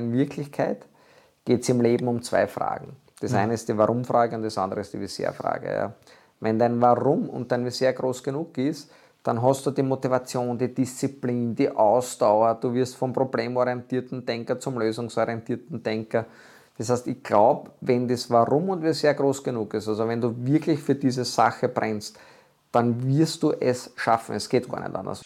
In Wirklichkeit geht es im Leben um zwei Fragen. Das mhm. eine ist die Warum-Frage und das andere ist die Visier-Frage. Ja. Wenn dein Warum und dein Visier groß genug ist, dann hast du die Motivation, die Disziplin, die Ausdauer. Du wirst vom problemorientierten Denker zum lösungsorientierten Denker. Das heißt, ich glaube, wenn das Warum und Visier groß genug ist, also wenn du wirklich für diese Sache brennst, dann wirst du es schaffen. Es geht gar nicht anders.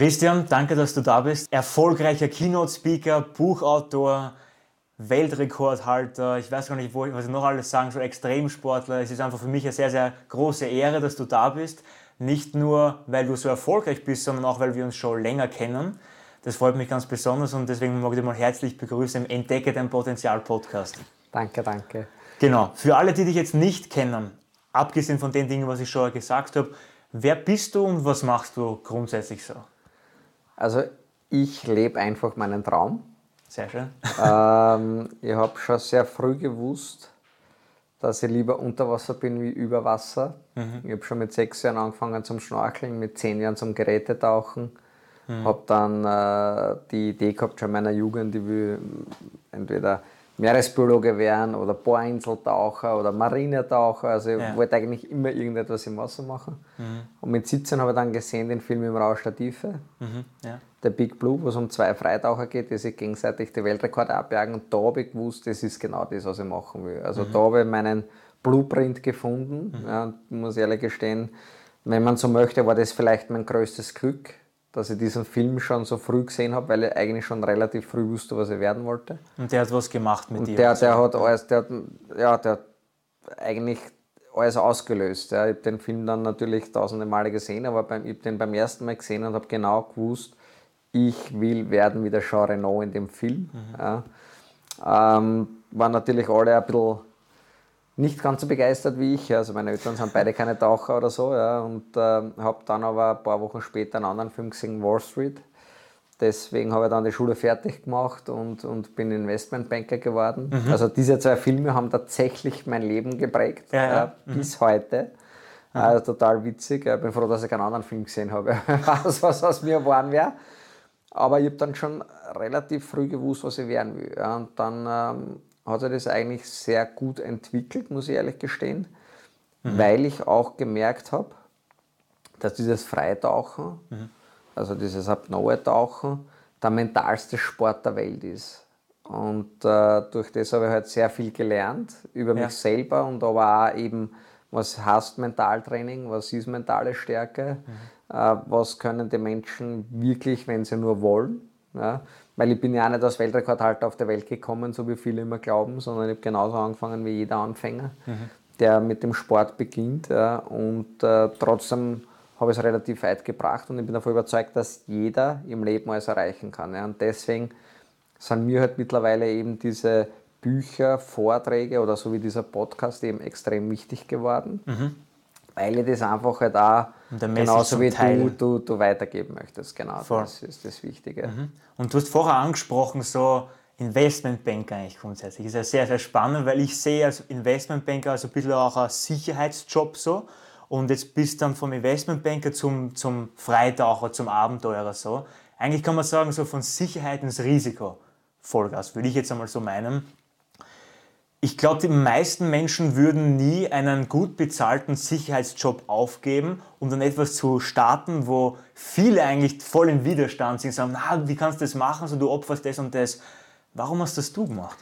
Christian, danke, dass du da bist. Erfolgreicher Keynote-Speaker, Buchautor, Weltrekordhalter, ich weiß gar nicht, was ich noch alles sagen soll, Extremsportler. Es ist einfach für mich eine sehr, sehr große Ehre, dass du da bist. Nicht nur, weil du so erfolgreich bist, sondern auch, weil wir uns schon länger kennen. Das freut mich ganz besonders und deswegen mag ich dich mal herzlich begrüßen im Entdecke dein Potenzial Podcast. Danke, danke. Genau. Für alle, die dich jetzt nicht kennen, abgesehen von den Dingen, was ich schon gesagt habe, wer bist du und was machst du grundsätzlich so? Also ich lebe einfach meinen Traum. Sehr schön. ähm, ich habe schon sehr früh gewusst, dass ich lieber unter Wasser bin wie über Wasser. Mhm. Ich habe schon mit sechs Jahren angefangen zum Schnorcheln, mit zehn Jahren zum Gerätetauchen. Mhm. Habe dann äh, die Idee gehabt, schon in meiner Jugend, ich will entweder Meeresbiologe werden oder Bohrinseltaucher oder Marinetaucher. Also ich ja. wollte eigentlich immer irgendetwas im Wasser machen. Mhm. Und mit 17 habe ich dann gesehen den Film im Rausch der Tiefe. Mhm. Ja. Der Big Blue, wo es um zwei Freitaucher geht, die sich gegenseitig die Weltrekorde abjagen. Und da habe ich gewusst, das ist genau das, was ich machen will. Also mhm. da habe ich meinen Blueprint gefunden. Mhm. Ja, muss ehrlich gestehen, wenn man so möchte, war das vielleicht mein größtes Glück dass ich diesen Film schon so früh gesehen habe, weil ich eigentlich schon relativ früh wusste, was ich werden wollte. Und der hat was gemacht mit und dir? Der, der hat alles, der hat, ja, der hat eigentlich alles ausgelöst. Ja. Ich habe den Film dann natürlich tausende Male gesehen, aber beim, ich habe den beim ersten Mal gesehen und habe genau gewusst, ich will werden wie der Jean Reno in dem Film. Mhm. Ja. Ähm, waren natürlich alle ein bisschen nicht ganz so begeistert wie ich. Also meine Eltern sind beide keine Taucher oder so. Ja, und äh, habe dann aber ein paar Wochen später einen anderen Film gesehen, Wall Street. Deswegen habe ich dann die Schule fertig gemacht und, und bin Investmentbanker geworden. Mhm. Also diese zwei Filme haben tatsächlich mein Leben geprägt, ja, ja. Äh, bis mhm. heute. Mhm. Also total witzig. Ich bin froh, dass ich keinen anderen Film gesehen habe, was, was aus mir geworden wäre. Aber ich habe dann schon relativ früh gewusst, was ich werden will. Und dann ähm, hat er das eigentlich sehr gut entwickelt, muss ich ehrlich gestehen, mhm. weil ich auch gemerkt habe, dass dieses Freitauchen, mhm. also dieses Apnoe-Tauchen, der mentalste Sport der Welt ist. Und äh, durch das habe ich halt sehr viel gelernt über ja. mich selber und aber auch eben, was heißt Mentaltraining, was ist mentale Stärke, mhm. äh, was können die Menschen wirklich, wenn sie nur wollen. Ja? Weil ich bin ja auch nicht als Weltrekordhalter auf der Welt gekommen, so wie viele immer glauben, sondern ich habe genauso angefangen wie jeder Anfänger, mhm. der mit dem Sport beginnt. Und äh, trotzdem habe ich es relativ weit gebracht und ich bin davon überzeugt, dass jeder im Leben alles erreichen kann. Ja. Und deswegen sind mir halt mittlerweile eben diese Bücher, Vorträge oder so wie dieser Podcast eben extrem wichtig geworden. Mhm weil ich das einfach halt auch genauso wie du, du, du, weitergeben möchtest. Genau, Voll. das ist das Wichtige. Mhm. Und du hast vorher angesprochen, so Investmentbanker eigentlich grundsätzlich. Das ist ja sehr, sehr spannend, weil ich sehe als Investmentbanker also ein bisschen auch ein Sicherheitsjob so. Und jetzt bist du dann vom Investmentbanker zum, zum Freitaucher, zum Abenteurer so. Eigentlich kann man sagen, so von Sicherheit ins Risiko. Vollgas, würde ich jetzt einmal so meinen. Ich glaube, die meisten Menschen würden nie einen gut bezahlten Sicherheitsjob aufgeben, um dann etwas zu starten, wo viele eigentlich voll im Widerstand sind, sagen, na, wie kannst du das machen, so du opferst das und das. Warum hast das du gemacht?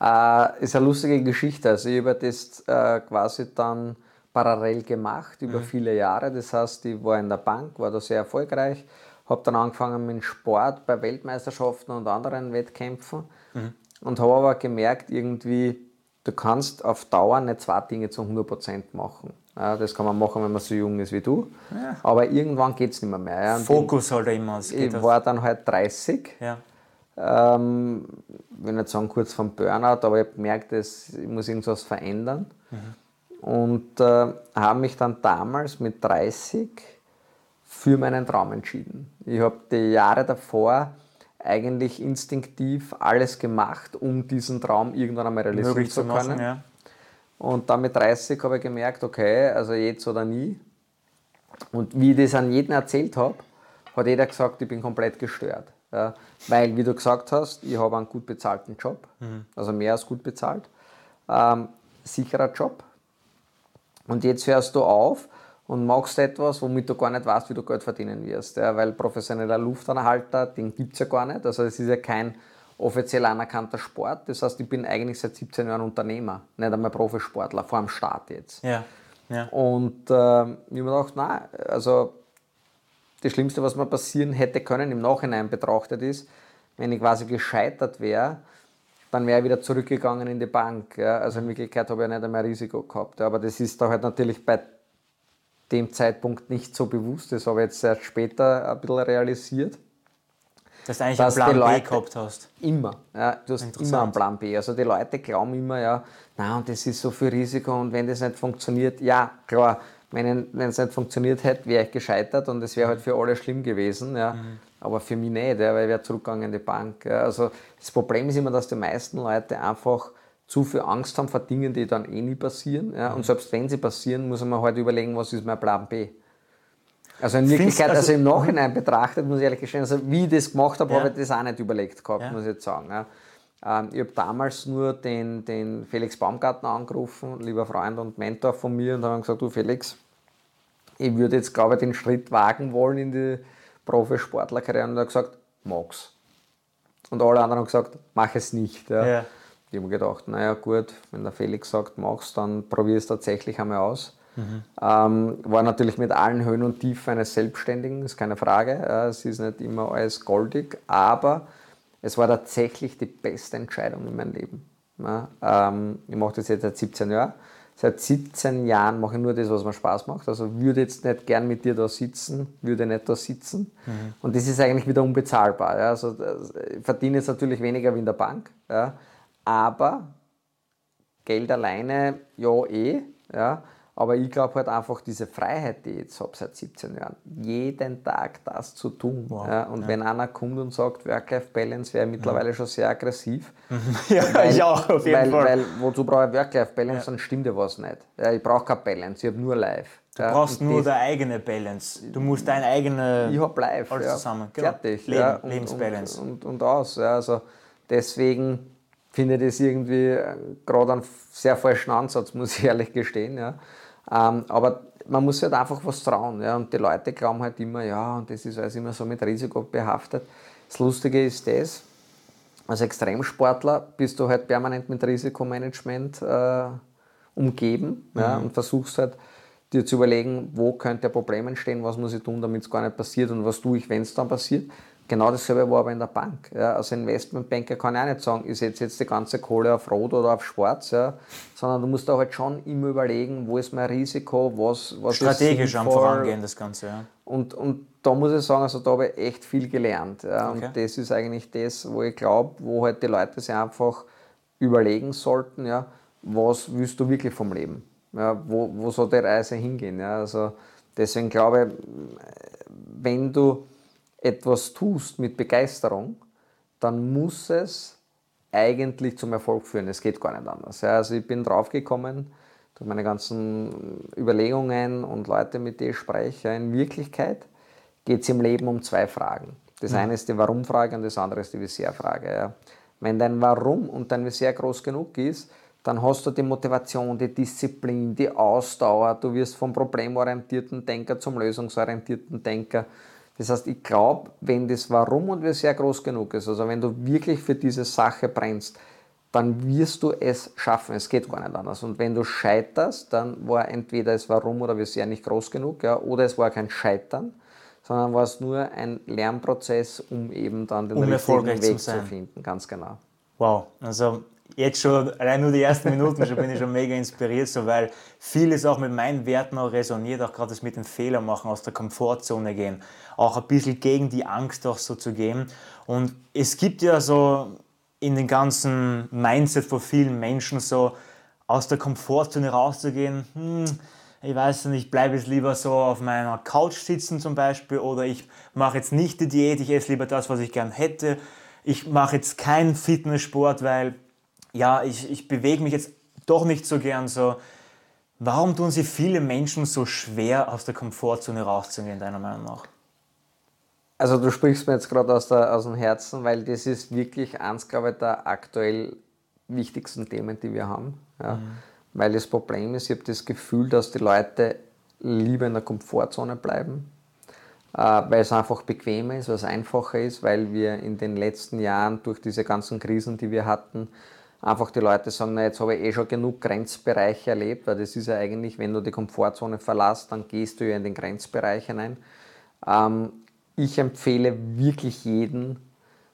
Äh, ist eine lustige Geschichte. Also ich habe das äh, quasi dann parallel gemacht über mhm. viele Jahre. Das heißt, ich war in der Bank, war da sehr erfolgreich, habe dann angefangen mit Sport bei Weltmeisterschaften und anderen Wettkämpfen mhm. und habe aber gemerkt, irgendwie, du kannst auf Dauer nicht zwei Dinge zu 100% machen. Ja, das kann man machen, wenn man so jung ist wie du. Ja. Aber irgendwann geht es nicht mehr. mehr ja. Fokus halt immer. Ich war dann halt 30. Ja. Ähm, ich will nicht sagen kurz vom Burnout, aber ich habe gemerkt, dass ich muss irgendwas verändern. Mhm. Und äh, habe mich dann damals mit 30 für meinen Traum entschieden. Ich habe die Jahre davor eigentlich instinktiv alles gemacht, um diesen Traum irgendwann einmal realisieren Möglich zu können. machen, ja. Und dann mit 30 habe ich gemerkt, okay, also jetzt oder nie. Und wie ich das an jeden erzählt habe, hat jeder gesagt, ich bin komplett gestört. Ja, weil, wie du gesagt hast, ich habe einen gut bezahlten Job, also mehr als gut bezahlt, ähm, sicherer Job. Und jetzt hörst du auf und machst etwas, womit du gar nicht weißt, wie du Geld verdienen wirst. Ja, weil professioneller Luftanhalter, den gibt es ja gar nicht. Also es ist ja kein offiziell anerkannter Sport. Das heißt, ich bin eigentlich seit 17 Jahren Unternehmer, nicht einmal Profisportler, vor dem Start jetzt. Ja, ja. Und äh, ich habe mir gedacht, nein, also das Schlimmste, was mir passieren hätte können, im Nachhinein betrachtet ist, wenn ich quasi gescheitert wäre, dann wäre ich wieder zurückgegangen in die Bank. Ja. Also in Wirklichkeit habe ich ja nicht einmal Risiko gehabt. Ja. Aber das ist da halt natürlich bei dem Zeitpunkt nicht so bewusst. Das habe ich jetzt erst später ein bisschen realisiert. Dass du eigentlich Dass einen Plan B Leute- gehabt hast. Immer. Ja, du hast immer einen Plan B. Also die Leute glauben immer, ja, na und das ist so viel Risiko und wenn das nicht funktioniert, ja, klar, wenn es nicht funktioniert hätte, wäre ich gescheitert und es wäre halt für alle schlimm gewesen, ja. Aber für mich nicht, ja, weil ich wäre zurückgegangen in die Bank. Ja. Also das Problem ist immer, dass die meisten Leute einfach zu viel Angst haben vor Dingen, die dann eh nie passieren. Ja. Und selbst wenn sie passieren, muss man halt überlegen, was ist mein Plan B. Also in Wirklichkeit, also, also- im Nachhinein betrachtet, muss ich ehrlich gestehen, also wie ich das gemacht habe, Ja. habe ich das auch nicht überlegt gehabt, Ja. muss ich jetzt sagen. Ja. Ähm, ich habe damals nur den, den Felix Baumgartner angerufen, lieber Freund und Mentor von mir, und habe gesagt, du Felix, ich würde jetzt, glaube ich, den Schritt wagen wollen in die Profisportlerkarriere. Und er hat gesagt, mag's. Und alle anderen haben gesagt, mach es nicht. Ja. Ich habe mir gedacht, naja gut, wenn der Felix sagt, mach's, dann probier es tatsächlich einmal aus. Ähm, war natürlich mit allen Höhen und Tiefen eines Selbstständigen, ist keine Frage. Ja, es ist nicht immer alles goldig, aber es war tatsächlich die beste Entscheidung in meinem Leben. Ja, ähm, ich mache das jetzt seit 17 Jahren. Seit 17 Jahren mache ich nur das, was mir Spaß macht. Also würde jetzt nicht gern mit dir da sitzen, würde nicht da sitzen. Und das ist eigentlich wieder unbezahlbar. Ja. Also, ich verdiene jetzt natürlich weniger wie in der Bank, ja. Aber Geld alleine, ja eh, ja. Aber ich glaube halt einfach diese Freiheit, die ich jetzt habe seit 17 Jahren, jeden Tag das zu tun. Wow, ja. Und wenn einer kommt und sagt, Work-Life-Balance, wäre mittlerweile schon sehr aggressiv. Ja, ich auch, auf jeden weil, Fall. Weil, wozu brauche ich Work-Life-Balance, dann stimmt ja was nicht. Ja, ich brauche keine Balance, ich habe nur Life. Du brauchst nur deine eigene Balance. Du musst deine eigene. ich habe live. Alles ja. zusammen, genau. Fertig. Leben, ja. und, Lebensbalance. Und, und, und aus. Ja. Also deswegen finde das irgendwie äh, gerade einen sehr falschen Ansatz, muss ich ehrlich gestehen. Ja. Ähm, aber man muss halt einfach was trauen. Ja. Und die Leute glauben halt immer, ja, und das ist alles immer so mit Risiko behaftet. Das Lustige ist das, als Extremsportler bist du halt permanent mit Risikomanagement äh, umgeben ja, und versuchst halt dir zu überlegen, wo könnte ein Problem entstehen, was muss ich tun, damit es gar nicht passiert und was tue ich, wenn es dann passiert. Genau dasselbe war aber in der Bank. Ja. Als Investmentbanker kann ich auch nicht sagen, ich setze jetzt die ganze Kohle auf Rot oder auf Schwarz, ja, sondern du musst da halt schon immer überlegen, wo ist mein Risiko, was, was strategisch ist am. Vorangehen, das Ganze. Ja. Und, und da muss ich sagen, also da habe ich echt viel gelernt. Ja. Okay. Und das ist eigentlich das, wo ich glaube, wo halt die Leute sich einfach überlegen sollten, ja, was willst du wirklich vom Leben? Ja, wo, wo soll die Reise hingehen? Ja. Also deswegen glaube ich, wenn du etwas tust mit Begeisterung, dann muss es eigentlich zum Erfolg führen. Es geht gar nicht anders. Ja, also ich bin draufgekommen, durch meine ganzen Überlegungen und Leute, mit denen ich spreche, in Wirklichkeit geht es im Leben um zwei Fragen. Das eine ist die Warum-Frage und das andere ist die Wieso-Frage. Ja. Wenn dein Warum und dein Wieso groß genug ist, dann hast du die Motivation, die Disziplin, die Ausdauer. Du wirst vom problemorientierten Denker zum lösungsorientierten Denker. Das heißt, ich glaube, wenn das Warum und Wieso groß genug ist, also wenn du wirklich für diese Sache brennst, dann wirst du es schaffen. Es geht gar nicht anders. Und wenn du scheiterst, dann war entweder das Warum oder Wieso nicht groß genug, ja, oder es war kein Scheitern, sondern war es nur ein Lernprozess, um eben dann den Um richtigen zu Weg zu sein. finden. Ganz genau. Wow, also jetzt schon, allein nur die ersten Minuten schon bin ich schon mega inspiriert, so, weil vieles auch mit meinen Werten auch resoniert, auch gerade das mit den Fehlern machen, aus der Komfortzone gehen, auch ein bisschen gegen die Angst auch so zu gehen. Und es gibt ja so in den ganzen Mindset von vielen Menschen so, aus der Komfortzone rauszugehen, hm, ich weiß nicht, ich bleibe jetzt lieber so auf meiner Couch sitzen zum Beispiel oder ich mache jetzt nicht die Diät, ich esse lieber das, was ich gern hätte. Ich mache jetzt keinen Fitnesssport, weil ja, ich, ich bewege mich jetzt doch nicht so gern so. Warum tun sich viele Menschen so schwer, aus der Komfortzone rauszugehen, deiner Meinung nach? Also du sprichst mir jetzt gerade aus, aus dem Herzen, weil das ist wirklich eins, glaube ich, der aktuell wichtigsten Themen, die wir haben. Ja. Mhm. Weil das Problem ist, ich habe das Gefühl, dass die Leute lieber in der Komfortzone bleiben, äh, weil es einfach bequemer ist, weil es einfacher ist, weil wir in den letzten Jahren durch diese ganzen Krisen, die wir hatten, einfach die Leute sagen, na, jetzt habe ich eh schon genug Grenzbereiche erlebt, weil das ist ja eigentlich, wenn du die Komfortzone verlässt, dann gehst du ja in den Grenzbereich hinein. Ähm, ich empfehle wirklich jeden,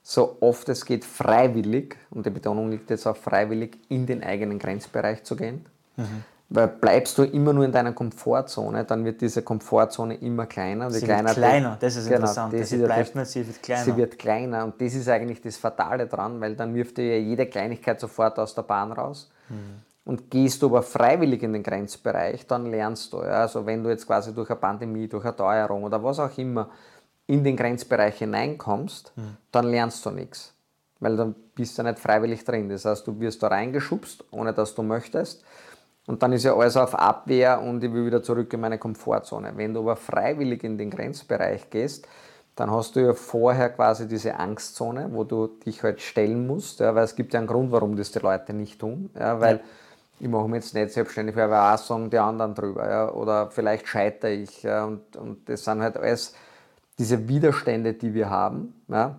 so oft es geht, freiwillig, und die Betonung liegt jetzt auf freiwillig, in den eigenen Grenzbereich zu gehen. Mhm. Weil bleibst du immer nur in deiner Komfortzone, dann wird diese Komfortzone immer kleiner. Sie kleiner wird kleiner, das ist genau, interessant. Das sie bleibt nicht, sie wird kleiner. Sie wird kleiner und das ist eigentlich das Fatale dran, weil dann wirft dir ja jede Kleinigkeit sofort aus der Bahn raus. Mhm. Und gehst du aber freiwillig in den Grenzbereich, dann lernst du. Ja? Also wenn du jetzt quasi durch eine Pandemie, durch eine Teuerung oder was auch immer in den Grenzbereich hineinkommst, mhm. dann lernst du nichts. Weil dann bist du nicht freiwillig drin. Das heißt, du wirst da reingeschubst, ohne dass du möchtest. Und dann ist ja alles auf Abwehr und ich will wieder zurück in meine Komfortzone. Wenn du aber freiwillig in den Grenzbereich gehst, dann hast du ja vorher quasi diese Angstzone, wo du dich halt stellen musst, ja, weil es gibt ja einen Grund, warum das die Leute nicht tun, ja, weil ja. ich mache mich jetzt nicht selbstständig, weil wir auch sagen die anderen drüber, ja, oder vielleicht scheitere ich, ja, und, und das sind halt alles diese Widerstände, die wir haben, ja.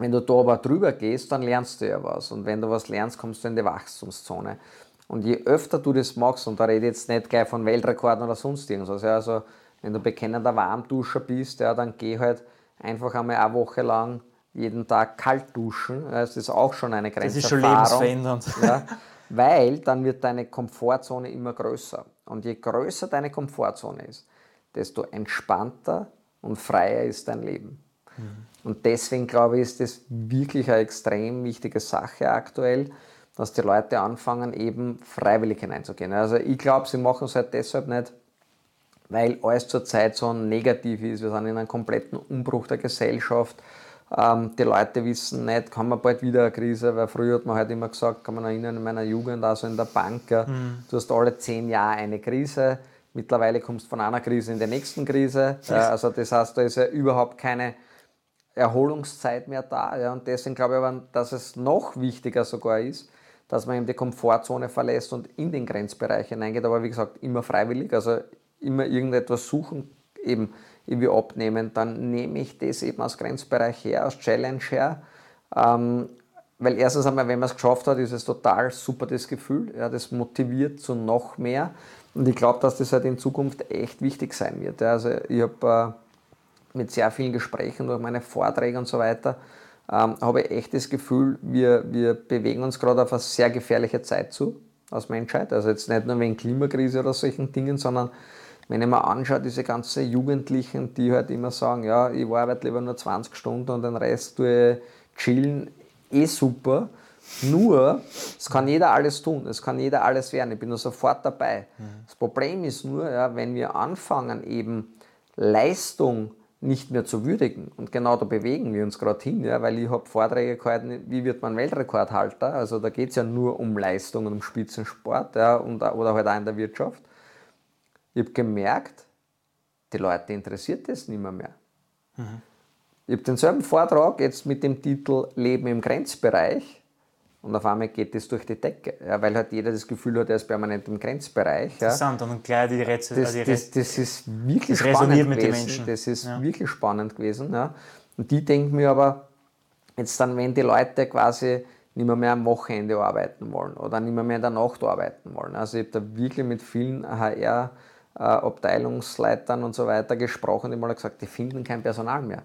Wenn du da aber drüber gehst, dann lernst du ja was und wenn du was lernst, kommst du in die Wachstumszone. Und je öfter du das machst, und da rede ich jetzt nicht gleich von Weltrekorden oder sonst irgendwas, ja, also wenn du bekennender Warmduscher bist, ja, dann geh halt einfach einmal eine Woche lang jeden Tag kalt duschen. Das ist auch schon eine Grenze. Das ist schon lebensverändernd. Ja, weil dann wird deine Komfortzone immer größer. Und je größer deine Komfortzone ist, desto entspannter und freier ist dein Leben. Mhm. Und deswegen glaube ich, ist das wirklich eine extrem wichtige Sache aktuell, dass die Leute anfangen, eben freiwillig hineinzugehen. Also ich glaube, sie machen es halt deshalb nicht, weil alles zurzeit so negativ ist. Wir sind in einem kompletten Umbruch der Gesellschaft. Ähm, die Leute wissen nicht, kann man bald wieder eine Krise, weil früher hat man halt immer gesagt, kann man erinnern, in meiner Jugend, also in der Bank, mhm. du hast alle zehn Jahre eine Krise. Mittlerweile kommst du von einer Krise in die nächsten Krise. Äh, also das heißt, da ist ja überhaupt keine Erholungszeit mehr da. Ja, und deswegen glaube ich aber, dass es noch wichtiger sogar ist, dass man eben die Komfortzone verlässt und in den Grenzbereich hineingeht, aber wie gesagt, immer freiwillig, also immer irgendetwas suchen, eben irgendwie abnehmen, dann nehme ich das eben aus Grenzbereich her, aus Challenge her. Ähm, weil erstens einmal, wenn man es geschafft hat, ist es total super das Gefühl. Ja, das motiviert zu noch mehr. Und ich glaube, dass das halt in Zukunft echt wichtig sein wird. Ja, also ich habe äh, mit sehr vielen Gesprächen durch meine Vorträge und so weiter ähm, habe ich echt das Gefühl, wir, wir bewegen uns gerade auf eine sehr gefährliche Zeit zu als Menschheit. Also jetzt nicht nur wegen Klimakrise oder solchen Dingen, sondern wenn ich mir anschaue, diese ganzen Jugendlichen, die halt immer sagen, ja, ich arbeite lieber nur 20 Stunden und den Rest tue ich chillen, eh super. Nur, es kann jeder alles tun, es kann jeder alles werden, ich bin nur sofort dabei. Mhm. Das Problem ist nur, ja, wenn wir anfangen, eben Leistung nicht mehr zu würdigen. Und genau da bewegen wir uns gerade hin, ja, weil ich habe Vorträge gehalten, wie wird man Weltrekordhalter? Also da geht es ja nur um Leistung und um Spitzensport ja, und, oder halt auch in der Wirtschaft. Ich habe gemerkt, die Leute interessiert das nicht mehr. mehr. Mhm. Ich habe denselben Vortrag jetzt mit dem Titel Leben im Grenzbereich und auf einmal geht das durch die Decke, ja, weil halt jeder das Gefühl hat, er ist permanent im Grenzbereich. Interessant, ja. und gleich die Rätsel. Das, das, das ist wirklich das spannend gewesen. Das ist ja. wirklich spannend gewesen. Ja. Und die denken mir aber, jetzt dann, wenn die Leute quasi nicht mehr, mehr am Wochenende arbeiten wollen oder nicht mehr, mehr in der Nacht arbeiten wollen. Also ich habe da wirklich mit vielen HR- Abteilungsleitern und so weiter gesprochen, die mal gesagt, die finden kein Personal mehr.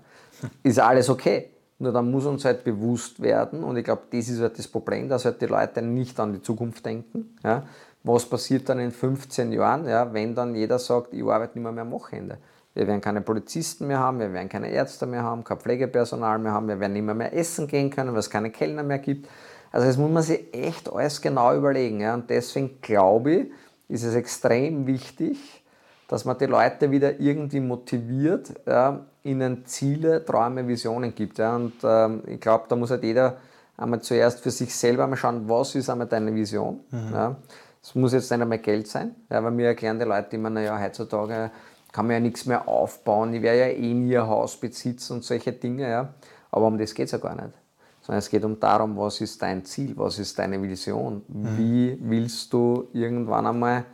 Ist alles okay. Nur dann muss uns halt bewusst werden, und ich glaube, das ist halt das Problem, dass halt die Leute nicht an die Zukunft denken. Ja? Was passiert dann in 15 Jahren, ja, wenn dann jeder sagt, ich arbeite nicht mehr, mehr am Wochenende? Wir werden keine Polizisten mehr haben, wir werden keine Ärzte mehr haben, kein Pflegepersonal mehr haben, wir werden nicht mehr, mehr essen gehen können, weil es keine Kellner mehr gibt. Also das muss man sich echt alles genau überlegen. Ja? Und deswegen glaube ich, ist es extrem wichtig, dass man die Leute wieder irgendwie motiviert, ja, ihnen Ziele, Träume, Visionen gibt. Ja. Und ähm, ich glaube, da muss halt jeder einmal zuerst für sich selber mal schauen, was ist einmal deine Vision. Mhm. Ja. Es muss jetzt nicht einmal Geld sein, ja, weil mir erklären die Leute immer, naja, heutzutage kann man ja nichts mehr aufbauen, ich werde ja eh nie ein Haus besitzen und solche Dinge. Ja. Aber um das geht es ja gar nicht. Sondern es geht um darum, was ist dein Ziel, was ist deine Vision, mhm. wie willst du irgendwann einmal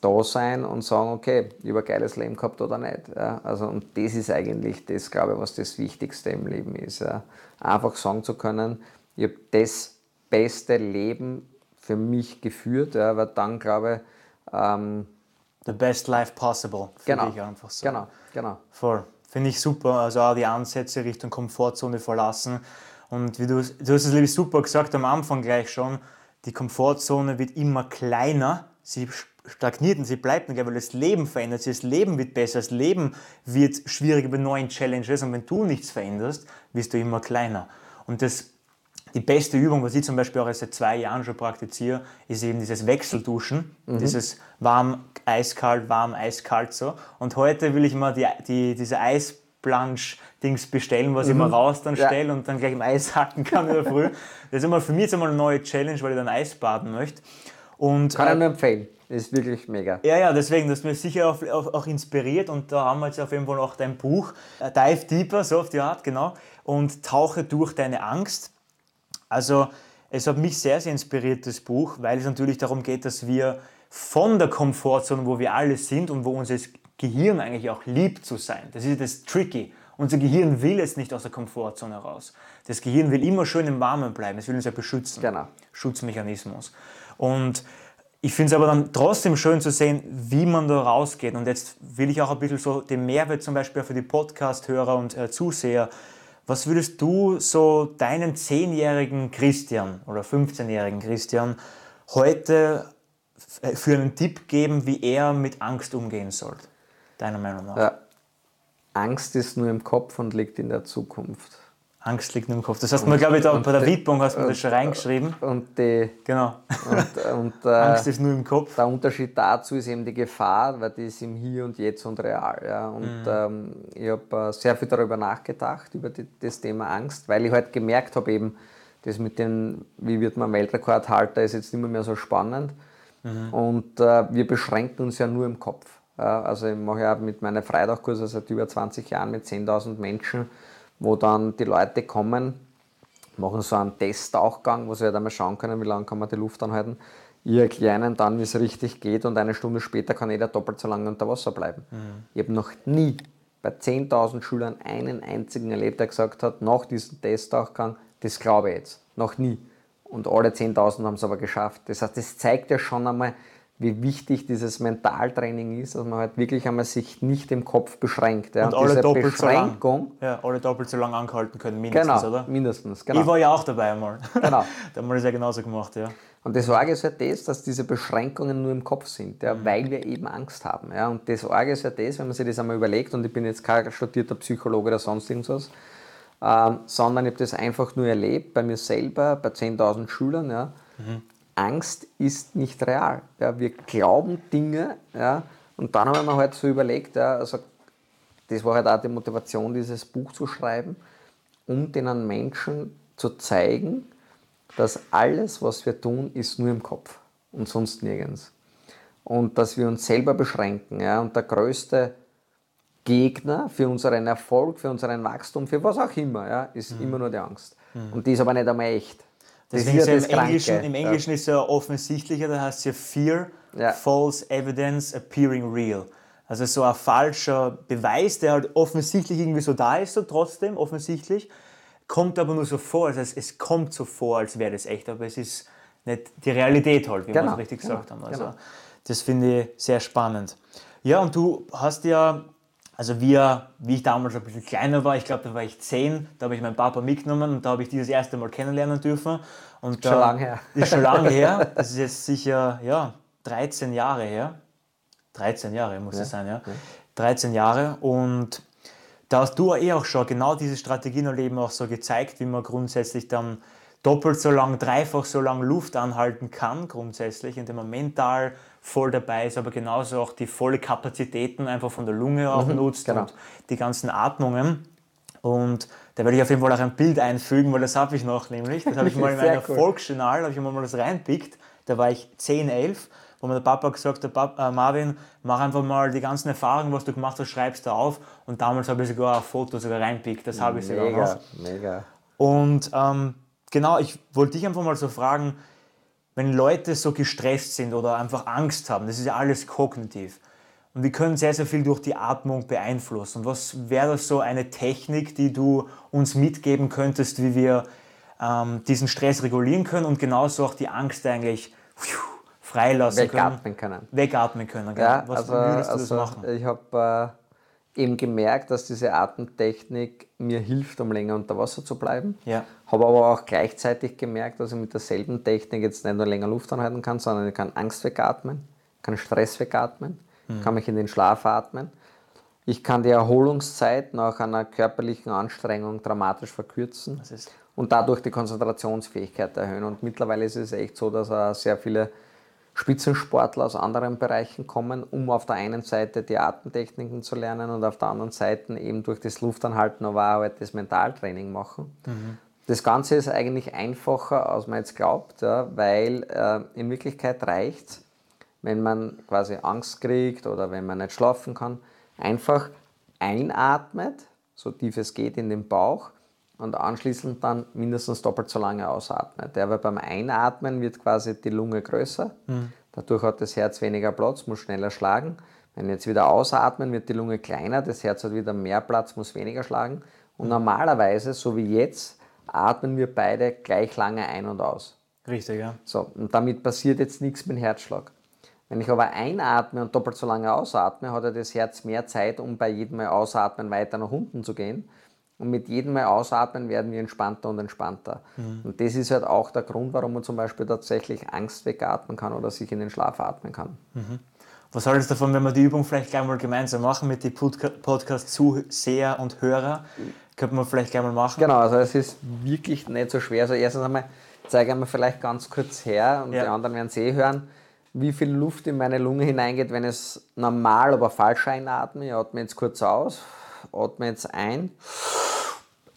da sein und sagen, okay, ich habe ein geiles Leben gehabt oder nicht. Ja, also, und das ist eigentlich das, glaube ich, was das Wichtigste im Leben ist. Ja. Einfach sagen zu können, ich habe das beste Leben für mich geführt, ja, weil dann, glaube ich, ähm, The best life possible, finde genau, ich einfach so. Genau, genau. Voll. Finde ich super. Also auch die Ansätze Richtung Komfortzone verlassen. Und wie du, du hast es super gesagt am Anfang gleich schon, die Komfortzone wird immer kleiner. Sie stagniert und sie bleibt nicht, weil das Leben verändert sich, das Leben wird besser, das Leben wird schwieriger bei neuen Challenges und wenn du nichts veränderst, wirst du immer kleiner. Und das, die beste Übung, was ich zum Beispiel auch seit zwei Jahren schon praktiziere, ist eben dieses Wechselduschen, mhm. dieses warm, eiskalt, warm, eiskalt so. Und heute will ich mal die, die, diese Eisplansch-Dings bestellen, was mhm. ich mal raus dann stelle ja. und dann gleich im Eis hacken kann in der Früh. Das ist immer für mich jetzt einmal eine neue Challenge, weil ich dann Eis baden möchte. Und, kann ich nur empfehlen. Das ist wirklich mega. Ja, ja, deswegen, das hat mich sicher auch, auch, auch, inspiriert und da haben wir jetzt auf jeden Fall auch dein Buch, äh, Dive Deeper, so auf die Art, genau, und tauche durch deine Angst. Also, es hat mich sehr, sehr inspiriert, das Buch, weil es natürlich darum geht, dass wir von der Komfortzone, wo wir alle sind und wo unser Gehirn eigentlich auch liebt zu sein, das ist das Tricky. Unser Gehirn will jetzt nicht aus der Komfortzone raus. Das Gehirn will immer schön im Warmen bleiben, es will uns ja beschützen. Genau. Schutzmechanismus. Und ich finde es aber dann trotzdem schön zu sehen, wie man da rausgeht. Und jetzt will ich auch ein bisschen so den Mehrwert zum Beispiel für die Podcast-Hörer und äh, Zuseher. Was würdest du so deinen 10-jährigen Christian oder 15-jährigen Christian heute äh, für einen Tipp geben, wie er mit Angst umgehen soll? Deiner Meinung nach? Ja. Angst ist nur im Kopf und liegt in der Zukunft. Angst liegt nur im Kopf. Das hast du mir, glaube ich, da bei der Widmung hast du das schon reingeschrieben. Und die, genau. Und, und, äh, Angst ist nur im Kopf. Der Unterschied dazu ist eben die Gefahr, weil die ist im Hier und Jetzt und real. Ja. Und mhm. ähm, ich habe äh, sehr viel darüber nachgedacht, über die, das Thema Angst, weil ich halt gemerkt habe, eben, das mit den, wie wird man Weltrekordhalter, ist jetzt immer mehr so spannend. Mhm. Und äh, wir beschränken uns ja nur im Kopf. Also ich mache ja mit meinen Freitagkursen seit über 20 Jahren mit 10.000 Menschen wo dann die Leute kommen, machen so einen Testtauchgang, wo sie halt einmal schauen können, wie lange kann man die Luft anhalten. Ich erkläre ihnen dann, wie es richtig geht und eine Stunde später kann jeder doppelt so lange unter Wasser bleiben. Mhm. Ich habe noch nie bei 10.000 Schülern einen einzigen erlebt, der gesagt hat, nach diesem Testtauchgang, das glaube ich jetzt. Noch nie. Und alle 10.000 haben es aber geschafft. Das heißt, das zeigt ja schon einmal, wie wichtig dieses Mentaltraining ist, dass man halt wirklich einmal sich nicht im Kopf beschränkt. Ja. Und, und alle doppelt so lang. Ja, alle doppelt so lang angehalten können, mindestens, genau, oder? mindestens, genau. Ich war ja auch dabei einmal. Genau. da haben wir das ja genauso gemacht, ja. Und das Sorge ist ja das, dass diese Beschränkungen nur im Kopf sind, ja, mhm. weil wir eben Angst haben. Ja. Und das Sorge ist ja das, wenn man sich das einmal überlegt, und ich bin jetzt kein studierter Psychologe oder sonst irgendwas, ähm, sondern ich habe das einfach nur erlebt bei mir selber, bei 10.000 Schülern, ja, mhm. Angst ist nicht real. Ja, wir glauben Dinge ja, und dann haben wir halt so überlegt, ja, also das war halt auch die Motivation, dieses Buch zu schreiben, um den Menschen zu zeigen, dass alles, was wir tun, ist nur im Kopf und sonst nirgends. Und dass wir uns selber beschränken. Ja, und der größte Gegner für unseren Erfolg, für unseren Wachstum, für was auch immer, ja, ist mhm. immer nur die Angst. Mhm. Und die ist aber nicht einmal echt. Deswegen ist ja im, Englischen, im Englischen ja. ist ja offensichtlicher, da heißt es ja Fear, ja. False Evidence Appearing Real. Also so ein falscher Beweis, der halt offensichtlich irgendwie so da ist, so trotzdem offensichtlich, kommt aber nur so vor. Das heißt, es kommt so vor, als wäre das echt, aber es ist nicht die Realität halt, wie genau. wir es richtig gesagt genau. haben. Also genau. das finde ich sehr spannend. Ja, und du hast ja also wir, wie ich damals ein bisschen kleiner war, ich glaube, da war ich zehn, da habe ich meinen Papa mitgenommen und da habe ich dieses erste Mal kennenlernen dürfen. Und schon lange her. Ist schon lange her. Das ist jetzt sicher ja, 13 Jahre her. 13 Jahre muss ja. es sein, ja. 13 Jahre. Und da hast du eh auch schon genau diese Strategien erleben auch so gezeigt, wie man grundsätzlich dann doppelt so lang, dreifach so lang Luft anhalten kann, grundsätzlich, indem man mental voll dabei ist, aber genauso auch die volle Kapazitäten einfach von der Lunge auch nutzt genau. und die ganzen Atmungen. Und da werde ich auf jeden Fall auch ein Bild einfügen, weil das habe ich noch nämlich. Das habe ich mal in meinem cool. Volksjournal, habe ich mal das reinpickt. Da war ich 10, 11, wo mir der Papa gesagt hat, Papa, äh, Marvin, mach einfach mal die ganzen Erfahrungen, was du gemacht hast, schreibst du auf. Und damals habe ich sogar ein Foto sogar reinpickt, das habe ich sogar noch. Mega, mega. Und ähm, genau, ich wollte dich einfach mal so fragen, wenn Leute so gestresst sind oder einfach Angst haben, das ist ja alles kognitiv. Und wir können sehr, sehr viel durch die Atmung beeinflussen. Und was wäre das so eine Technik, die du uns mitgeben könntest, wie wir ähm, diesen Stress regulieren können und genauso auch die Angst eigentlich pfiuh, freilassen können? Wegatmen können. Wegatmen können. Ja, was also, würdest du also das machen? ich habe äh, eben gemerkt, dass diese Atemtechnik mir hilft, um länger unter Wasser zu bleiben. Ja. Habe aber auch gleichzeitig gemerkt, dass ich mit derselben Technik jetzt nicht nur länger Luft anhalten kann, sondern ich kann Angst wegatmen, kann Stress wegatmen, Mhm. kann mich in den Schlaf atmen. Ich kann die Erholungszeit nach einer körperlichen Anstrengung dramatisch verkürzen und dadurch die Konzentrationsfähigkeit erhöhen. Und mittlerweile ist es echt so, dass auch sehr viele Spitzensportler aus anderen Bereichen kommen, um auf der einen Seite die Atemtechniken zu lernen und auf der anderen Seite eben durch das Luftanhalten aber auch halt das Mentaltraining machen. Das Ganze ist eigentlich einfacher, als man jetzt glaubt, ja, weil äh, in Wirklichkeit reicht wenn man quasi Angst kriegt oder wenn man nicht schlafen kann, einfach einatmet, so tief es geht in den Bauch und anschließend dann mindestens doppelt so lange ausatmet. Ja, weil beim Einatmen wird quasi die Lunge größer, dadurch hat das Herz weniger Platz, muss schneller schlagen. Wenn jetzt wieder ausatmen, wird die Lunge kleiner, das Herz hat wieder mehr Platz, muss weniger schlagen. Und normalerweise, so wie jetzt, atmen wir beide gleich lange ein und aus. Richtig, ja. So, und damit passiert jetzt nichts mit dem Herzschlag. Wenn ich aber einatme und doppelt so lange ausatme, hat ja das Herz mehr Zeit, um bei jedem Mal ausatmen weiter nach unten zu gehen. Und mit jedem Mal ausatmen werden wir entspannter und entspannter. Und das ist halt auch der Grund, warum man zum Beispiel tatsächlich Angst wegatmen kann oder sich in den Schlaf atmen kann. Was haltest du davon, wenn wir die Übung vielleicht gleich mal gemeinsam machen mit den Podca- Podcast-Zuseher und Hörer? Könnte man vielleicht gleich mal machen. Genau, also es ist wirklich nicht so schwer. Also erstens einmal zeige ich mir vielleicht ganz kurz her und Ja. die anderen werden es eh hören, wie viel Luft in meine Lunge hineingeht, wenn es normal, aber falsch einatme. Ich atme jetzt kurz aus, atme jetzt ein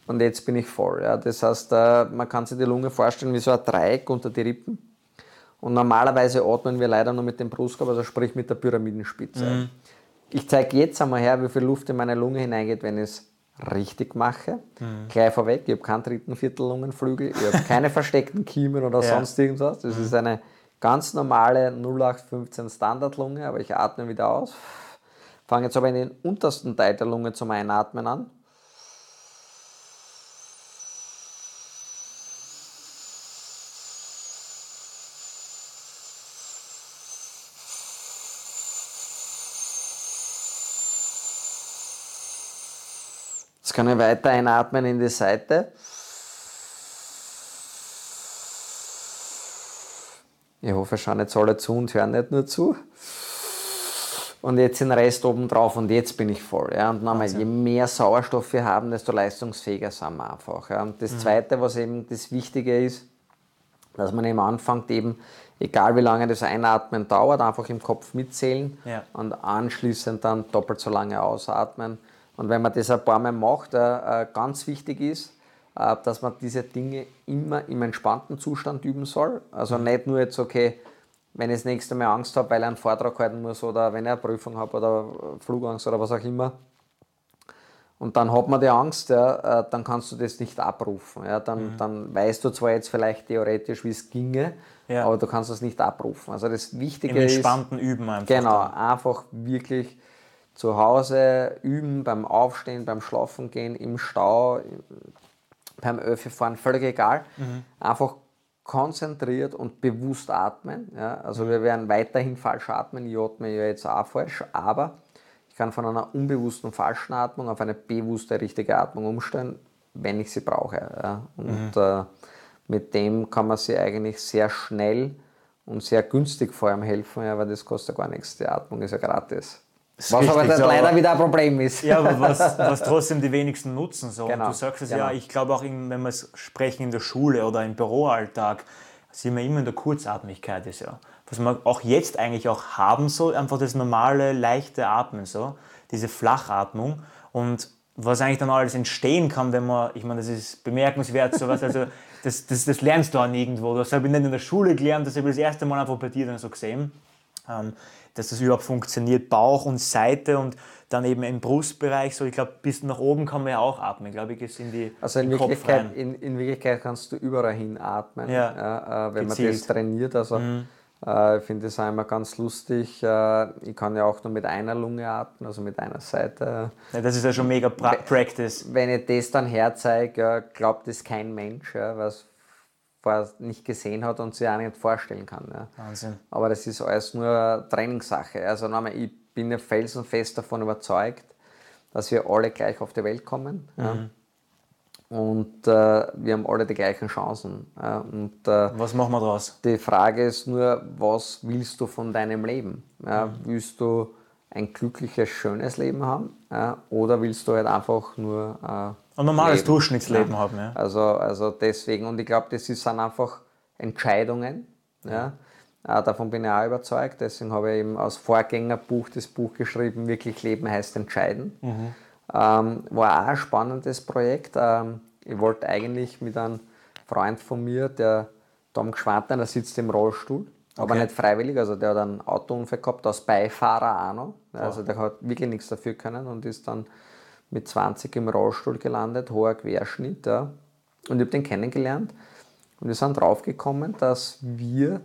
und jetzt bin ich voll. Ja. Das heißt, äh, man kann sich die Lunge vorstellen wie so ein Dreieck unter die Rippen. Und normalerweise atmen wir leider nur mit dem Brustkorb, also sprich mit der Pyramidenspitze. Ich zeige jetzt einmal her, wie viel Luft in meine Lunge hineingeht, wenn ich es richtig mache. Gleich vorweg, ich habe keinen dritten Viertel Lungenflügel, ich habe keine versteckten Kiemen oder Ja. sonst irgendwas. Das ist eine ganz normale 0815 Standardlunge, aber ich atme wieder aus. Fange jetzt aber in den untersten Teil der Lunge zum Einatmen an. Ich weiter einatmen in die Seite. Ich hoffe, schauen jetzt alle zu und hören nicht nur zu. Und jetzt den Rest oben drauf und jetzt bin ich voll. Ja. Und nochmal, je mehr Sauerstoff wir haben, desto leistungsfähiger sind wir einfach. Ja. Und das Zweite, was eben das Wichtige ist, dass man eben anfängt, eben, egal wie lange das Einatmen dauert, einfach im Kopf mitzählen Ja. und anschließend dann doppelt so lange ausatmen. Und wenn man das ein paar Mal macht, äh, äh, ganz wichtig ist, äh, dass man diese Dinge immer im entspannten Zustand üben soll. Also nicht nur jetzt, okay, wenn ich das nächste Mal Angst habe, weil ich einen Vortrag halten muss oder wenn ich eine Prüfung habe oder Flugangst oder was auch immer, und dann hat man die Angst, ja, dann kannst du das nicht abrufen. Ja, dann, dann weißt du zwar jetzt vielleicht theoretisch, wie es ginge, Ja. aber du kannst es nicht abrufen. Also das Wichtige Im ist, entspannten Üben einfach. genau, dann. einfach wirklich zu Hause üben, beim Aufstehen, beim Schlafen gehen, im Stau, beim Öffi fahren, völlig egal. Einfach konzentriert und bewusst atmen. Ja? Also wir werden weiterhin falsch atmen. Ich atme ja jetzt auch falsch, aber ich kann von einer unbewussten falschen Atmung auf eine bewusste richtige Atmung umstellen, wenn ich sie brauche. Ja? Und äh, mit dem kann man sich eigentlich sehr schnell und sehr günstig vor allem helfen, ja, weil das kostet gar nichts. Die Atmung ist ja gratis. Was aber richtig dann so, leider aber- wieder ein Problem ist. Ja, aber was, was trotzdem die wenigsten nutzen. So. Genau, Und du sagst es genau. ja, ich glaube auch, in, wenn wir es sprechen in der Schule oder im Büroalltag, sind wir immer in der Kurzatmigkeit ist ja. Was man auch jetzt eigentlich auch haben soll, einfach das normale, leichte Atmen, so, diese Flachatmung. Und was eigentlich dann alles entstehen kann, wenn man, ich meine, das ist bemerkenswert, sowas, also das, das, das lernst du auch nirgendwo. Das habe ich nicht in der Schule gelernt, das habe ich das erste Mal einfach bei dir dann so gesehen, ähm, dass das überhaupt funktioniert, Bauch und Seite und dann eben im Brustbereich, so ich glaube, bis nach oben kann man ja auch atmen, glaube ich, ist in die Also in, Wirklichkeit, in, in Wirklichkeit kannst du überall hin atmen, Ja. ja, äh, wenn Gezielt. man das trainiert. Also äh, ich finde das auch immer ganz lustig. Äh, ich kann ja auch nur mit einer Lunge atmen, also mit einer Seite. Ja, das ist ja schon mega pra Practice. Wenn ich das dann herzeige, glaubt das kein Mensch, was nicht gesehen hat und sich auch nicht vorstellen kann. Ja. Wahnsinn. Aber das ist alles nur Trainingssache. Also nochmal, ich bin ja felsenfest davon überzeugt, dass wir alle gleich auf die Welt kommen. Ja. Und äh, wir haben alle die gleichen Chancen. Ja. Und äh, Was machen wir draus? die Frage ist nur, was willst du von deinem Leben? Ja, Willst du ein glückliches, schönes Leben haben? Oder willst du halt einfach nur äh, Ein normales leben? Durchschnittsleben Ja. haben, ja. Also, also deswegen, und ich glaube, das ist- sind einfach Entscheidungen. Ja. Äh, davon bin ich auch überzeugt. Deswegen habe ich eben als Vorgängerbuch das Buch geschrieben, wirklich Leben heißt entscheiden. Ähm, war auch ein spannendes Projekt. Ähm, ich wollte eigentlich mit einem Freund von mir, der Tom Gschwantner, der sitzt im Rollstuhl, aber Okay. nicht freiwillig. Also der hat einen Autounfall gehabt, als Beifahrer auch noch. Also der hat wirklich nichts dafür können und ist dann mit 20 im Rollstuhl gelandet, hoher Querschnitt. Ja. Und ich habe den kennengelernt und wir sind draufgekommen, dass wir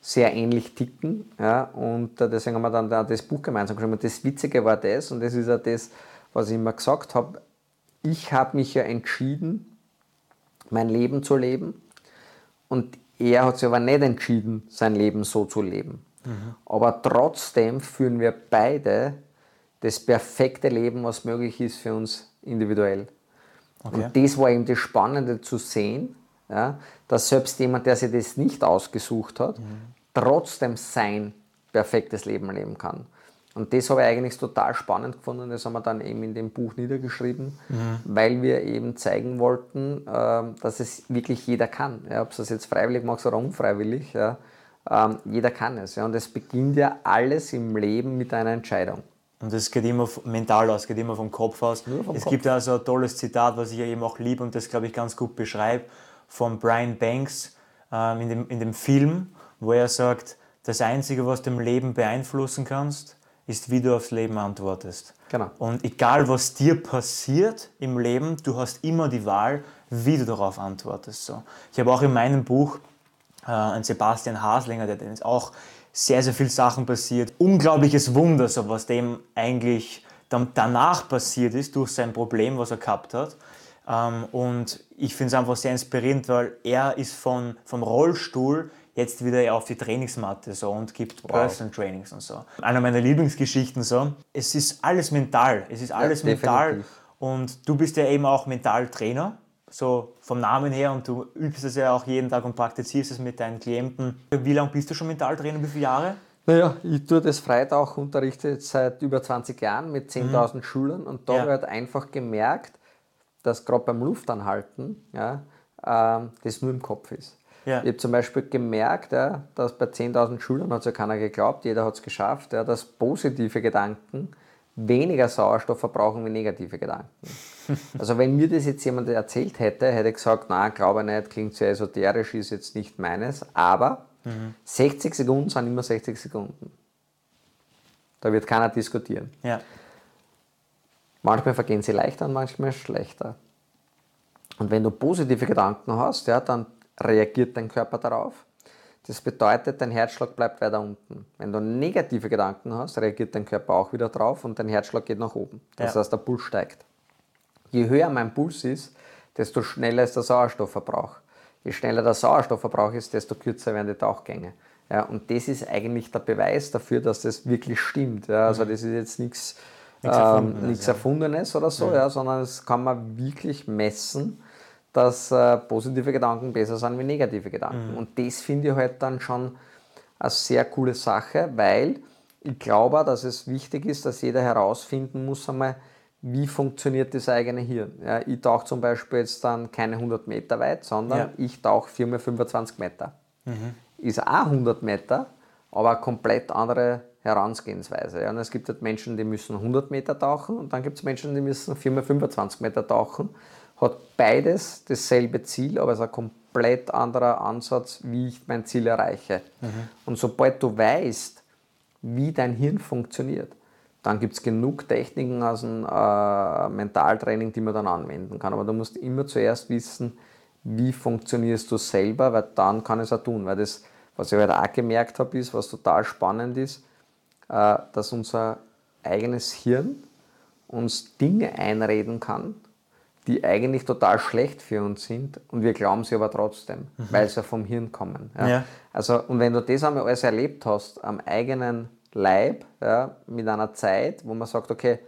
sehr ähnlich ticken. Ja, und deswegen haben wir dann da das Buch gemeinsam geschrieben. Und das Witzige war das, und das ist ja das, was ich immer gesagt habe, ich habe mich ja entschieden, mein Leben zu leben. Und er hat sich aber nicht entschieden, sein Leben so zu leben. Aber trotzdem führen wir beide das perfekte Leben, was möglich ist für uns individuell. Okay. Und das war eben das Spannende zu sehen, ja, dass selbst jemand, der sich das nicht ausgesucht hat, trotzdem sein perfektes Leben leben kann. Und das habe ich eigentlich total spannend gefunden. Das haben wir dann eben in dem Buch niedergeschrieben, weil wir eben zeigen wollten, ähm, dass es wirklich jeder kann. Ja, ob du das jetzt freiwillig machst oder unfreiwillig, ja, ähm, jeder kann es. Ja. Und es beginnt ja alles im Leben mit einer Entscheidung. Und das geht immer mental aus, geht immer vom Kopf aus. vom es Kopf. gibt also ein tolles Zitat, was ich ja eben auch liebe und das, glaube ich, ganz gut beschreibt, von Brian Banks ähm, in, dem, in dem Film, wo er sagt, das Einzige, was du im Leben beeinflussen kannst, ist, wie du aufs Leben antwortest. Genau. Und egal, was dir passiert im Leben, du hast immer die Wahl, wie du darauf antwortest. So. Ich habe auch in meinem Buch äh, einen Sebastian Haslinger, der dem ist auch sehr, sehr viele Sachen passiert. Unglaubliches Wunder, so was dem eigentlich dann danach passiert ist, durch sein Problem, was er gehabt hat. Ähm, und ich finde es einfach sehr inspirierend, weil er ist von, vom Rollstuhl jetzt wieder auf die Trainingsmatte so und gibt Personal Trainings und so. Einer meiner Lieblingsgeschichten so. Es ist alles mental. Es ist alles mental. definitiv. Und du bist ja eben auch Mentaltrainer, so vom Namen her, und du übst es ja auch jeden Tag und praktizierst es mit deinen Klienten. Wie lange bist du schon Mentaltrainer? Wie viele Jahre? Naja, ich tue das Freitag, unterrichte seit über 20 Jahren mit 10.000 Schülern und da Ja. wird einfach gemerkt, dass gerade beim Luftanhalten ja, ähm, das nur im Kopf ist. Ja. Ich habe zum Beispiel gemerkt, ja, dass bei 10.000 Schülern hat es ja keiner geglaubt, jeder hat es geschafft, ja, dass positive Gedanken weniger Sauerstoff verbrauchen wie negative Gedanken. Also wenn mir das jetzt jemand erzählt hätte, hätte ich gesagt, na, glaube nicht, klingt sehr esoterisch, ist jetzt nicht meines, aber 60 Sekunden sind immer 60 Sekunden. Da wird keiner diskutieren. Ja. Manchmal vergehen sie leichter und manchmal schlechter. Und wenn du positive Gedanken hast, ja, dann reagiert dein Körper darauf. Das bedeutet, dein Herzschlag bleibt weiter unten. Wenn du negative Gedanken hast, reagiert dein Körper auch wieder drauf und dein Herzschlag geht nach oben. Das Ja. heißt, der Puls steigt. Je höher mein Puls ist, desto schneller ist der Sauerstoffverbrauch. Je schneller der Sauerstoffverbrauch ist, desto kürzer werden die Tauchgänge. Ja, und das ist eigentlich der Beweis dafür, dass das wirklich stimmt. Ja, also das ist jetzt nichts ähm, Erfundenes, ja. Erfundenes oder so, ja. sondern es kann man wirklich messen, dass äh, positive Gedanken besser sind wie negative Gedanken. Und das finde ich halt dann schon eine sehr coole Sache, weil ich glaube, dass es wichtig ist, dass jeder herausfinden muss einmal, wie funktioniert das eigene Hirn. Ja, ich tauche zum Beispiel jetzt dann keine 100 Meter weit, sondern Ja. ich tauche 4 mal 25 Meter. ist auch 100 Meter, aber eine komplett andere Herangehensweise. Ja. Und es gibt halt Menschen, die müssen 100 Meter tauchen und dann gibt es Menschen, die müssen 4x25 Meter tauchen. Hat beides dasselbe Ziel, aber es ist ein komplett anderer Ansatz, wie ich mein Ziel erreiche. Und sobald du weißt, wie dein Hirn funktioniert, dann gibt es genug Techniken aus dem äh, Mentaltraining, die man dann anwenden kann. Aber du musst immer zuerst wissen, wie funktionierst du selber, weil dann kann ich es auch tun. Weil das, was ich heute halt auch gemerkt habe, ist, was total spannend ist, äh, dass unser eigenes Hirn uns Dinge einreden kann, die eigentlich total schlecht für uns sind und wir glauben sie aber trotzdem, mhm. weil sie ja vom Hirn kommen. Ja. Ja. Also, und wenn du das einmal alles erlebt hast am eigenen Leib, ja, mit einer Zeit, wo man sagt, okay,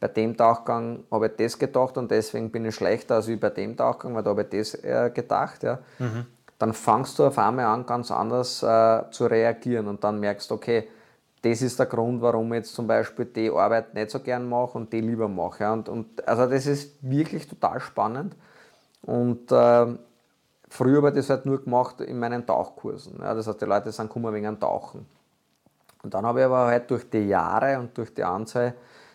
bei dem Tauchgang habe ich das gedacht und deswegen bin ich schlechter als bei dem Tauchgang, weil da habe ich das äh, gedacht, ja, mhm. dann fangst du auf einmal an, ganz anders äh, zu reagieren und dann merkst du, okay, das ist der Grund, warum ich jetzt zum Beispiel die Arbeit nicht so gern mache und die lieber mache. Ja. Und, und, also das ist wirklich total spannend. Und äh, früher habe ich das halt nur gemacht in meinen Tauchkursen. Ja. Das heißt, die Leute sind gekommen wegen einem Tauchen. Und dann habe ich aber halt durch die Jahre und durch die Anzahl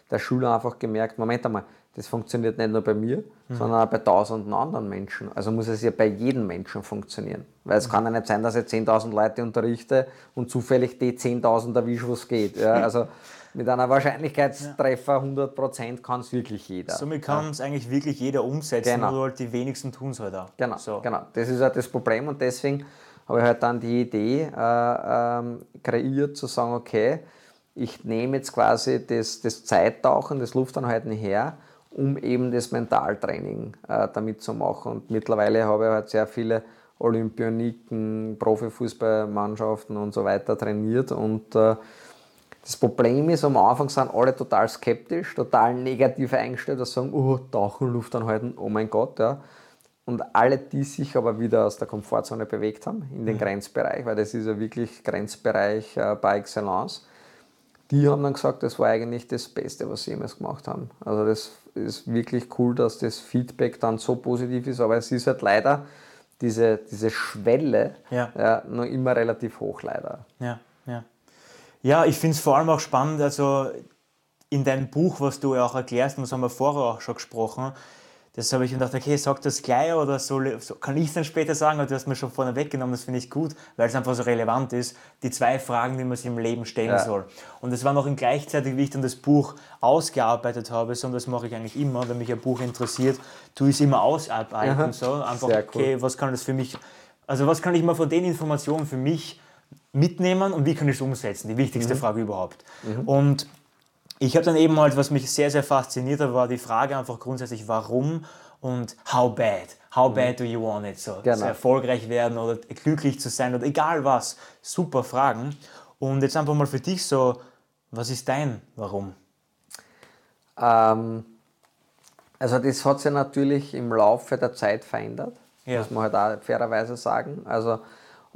der Schüler einfach gemerkt, Moment einmal, das funktioniert nicht nur bei mir, mhm. sondern auch bei tausenden anderen Menschen. Also muss es ja bei jedem Menschen funktionieren. Weil es mhm. kann ja nicht sein, dass ich 10.000 Leute unterrichte und zufällig die 10.000 erwische, wo es geht. Ja, also mit einer Wahrscheinlichkeitstreffer 100% kann es wirklich jeder. Somit kann es ja. eigentlich wirklich jeder umsetzen, genau. nur halt die wenigsten tun es halt auch. Genau, so. genau. Das ist halt das Problem und deswegen habe ich halt dann die Idee äh, ähm, kreiert, zu sagen, okay, ich nehme jetzt quasi das, das Zeittauchen, das Luftanhalten her um eben das Mentaltraining äh, damit zu machen. Und mittlerweile habe ich halt sehr viele Olympioniken, Profifußballmannschaften und so weiter trainiert. Und äh, das Problem ist, am Anfang sind alle total skeptisch, total negativ eingestellt, dass sagen, oh, Tauchen, Luft anhalten, oh mein Gott, ja. Und alle, die sich aber wieder aus der Komfortzone bewegt haben, in den mhm. Grenzbereich, weil das ist ja wirklich Grenzbereich äh, par excellence, die haben dann gesagt, das war eigentlich das Beste, was sie jemals gemacht haben. Also das ist wirklich cool, dass das Feedback dann so positiv ist, aber es ist halt leider diese, diese Schwelle ja. Ja, noch immer relativ hoch leider. Ja, ja. ja ich finde es vor allem auch spannend, also in deinem Buch, was du ja auch erklärst, und das haben wir vorher auch schon gesprochen, das habe ich gedacht, okay, sag das gleich oder so, so kann ich es dann später sagen, aber du hast mir schon vorne weggenommen, das finde ich gut, weil es einfach so relevant ist, die zwei Fragen, die man sich im Leben stellen ja. soll. Und das war noch in gleichzeitig, wie ich dann das Buch ausgearbeitet habe, so, und das mache ich eigentlich immer, wenn mich ein Buch interessiert, tue ich es immer ausarbeiten, ja. so, einfach, cool. okay, was kann das für mich, also was kann ich mal von den Informationen für mich mitnehmen und wie kann ich es umsetzen, die wichtigste mhm. Frage überhaupt. Mhm. Und ich habe dann eben halt, was mich sehr, sehr fasziniert hat, war die Frage einfach grundsätzlich, warum und how bad. How mhm. bad do you want it? So, genau. so erfolgreich werden oder glücklich zu sein oder egal was. Super Fragen. Und jetzt einfach mal für dich so, was ist dein Warum? Ähm, also das hat sich natürlich im Laufe der Zeit verändert, ja. muss man halt auch fairerweise sagen. Also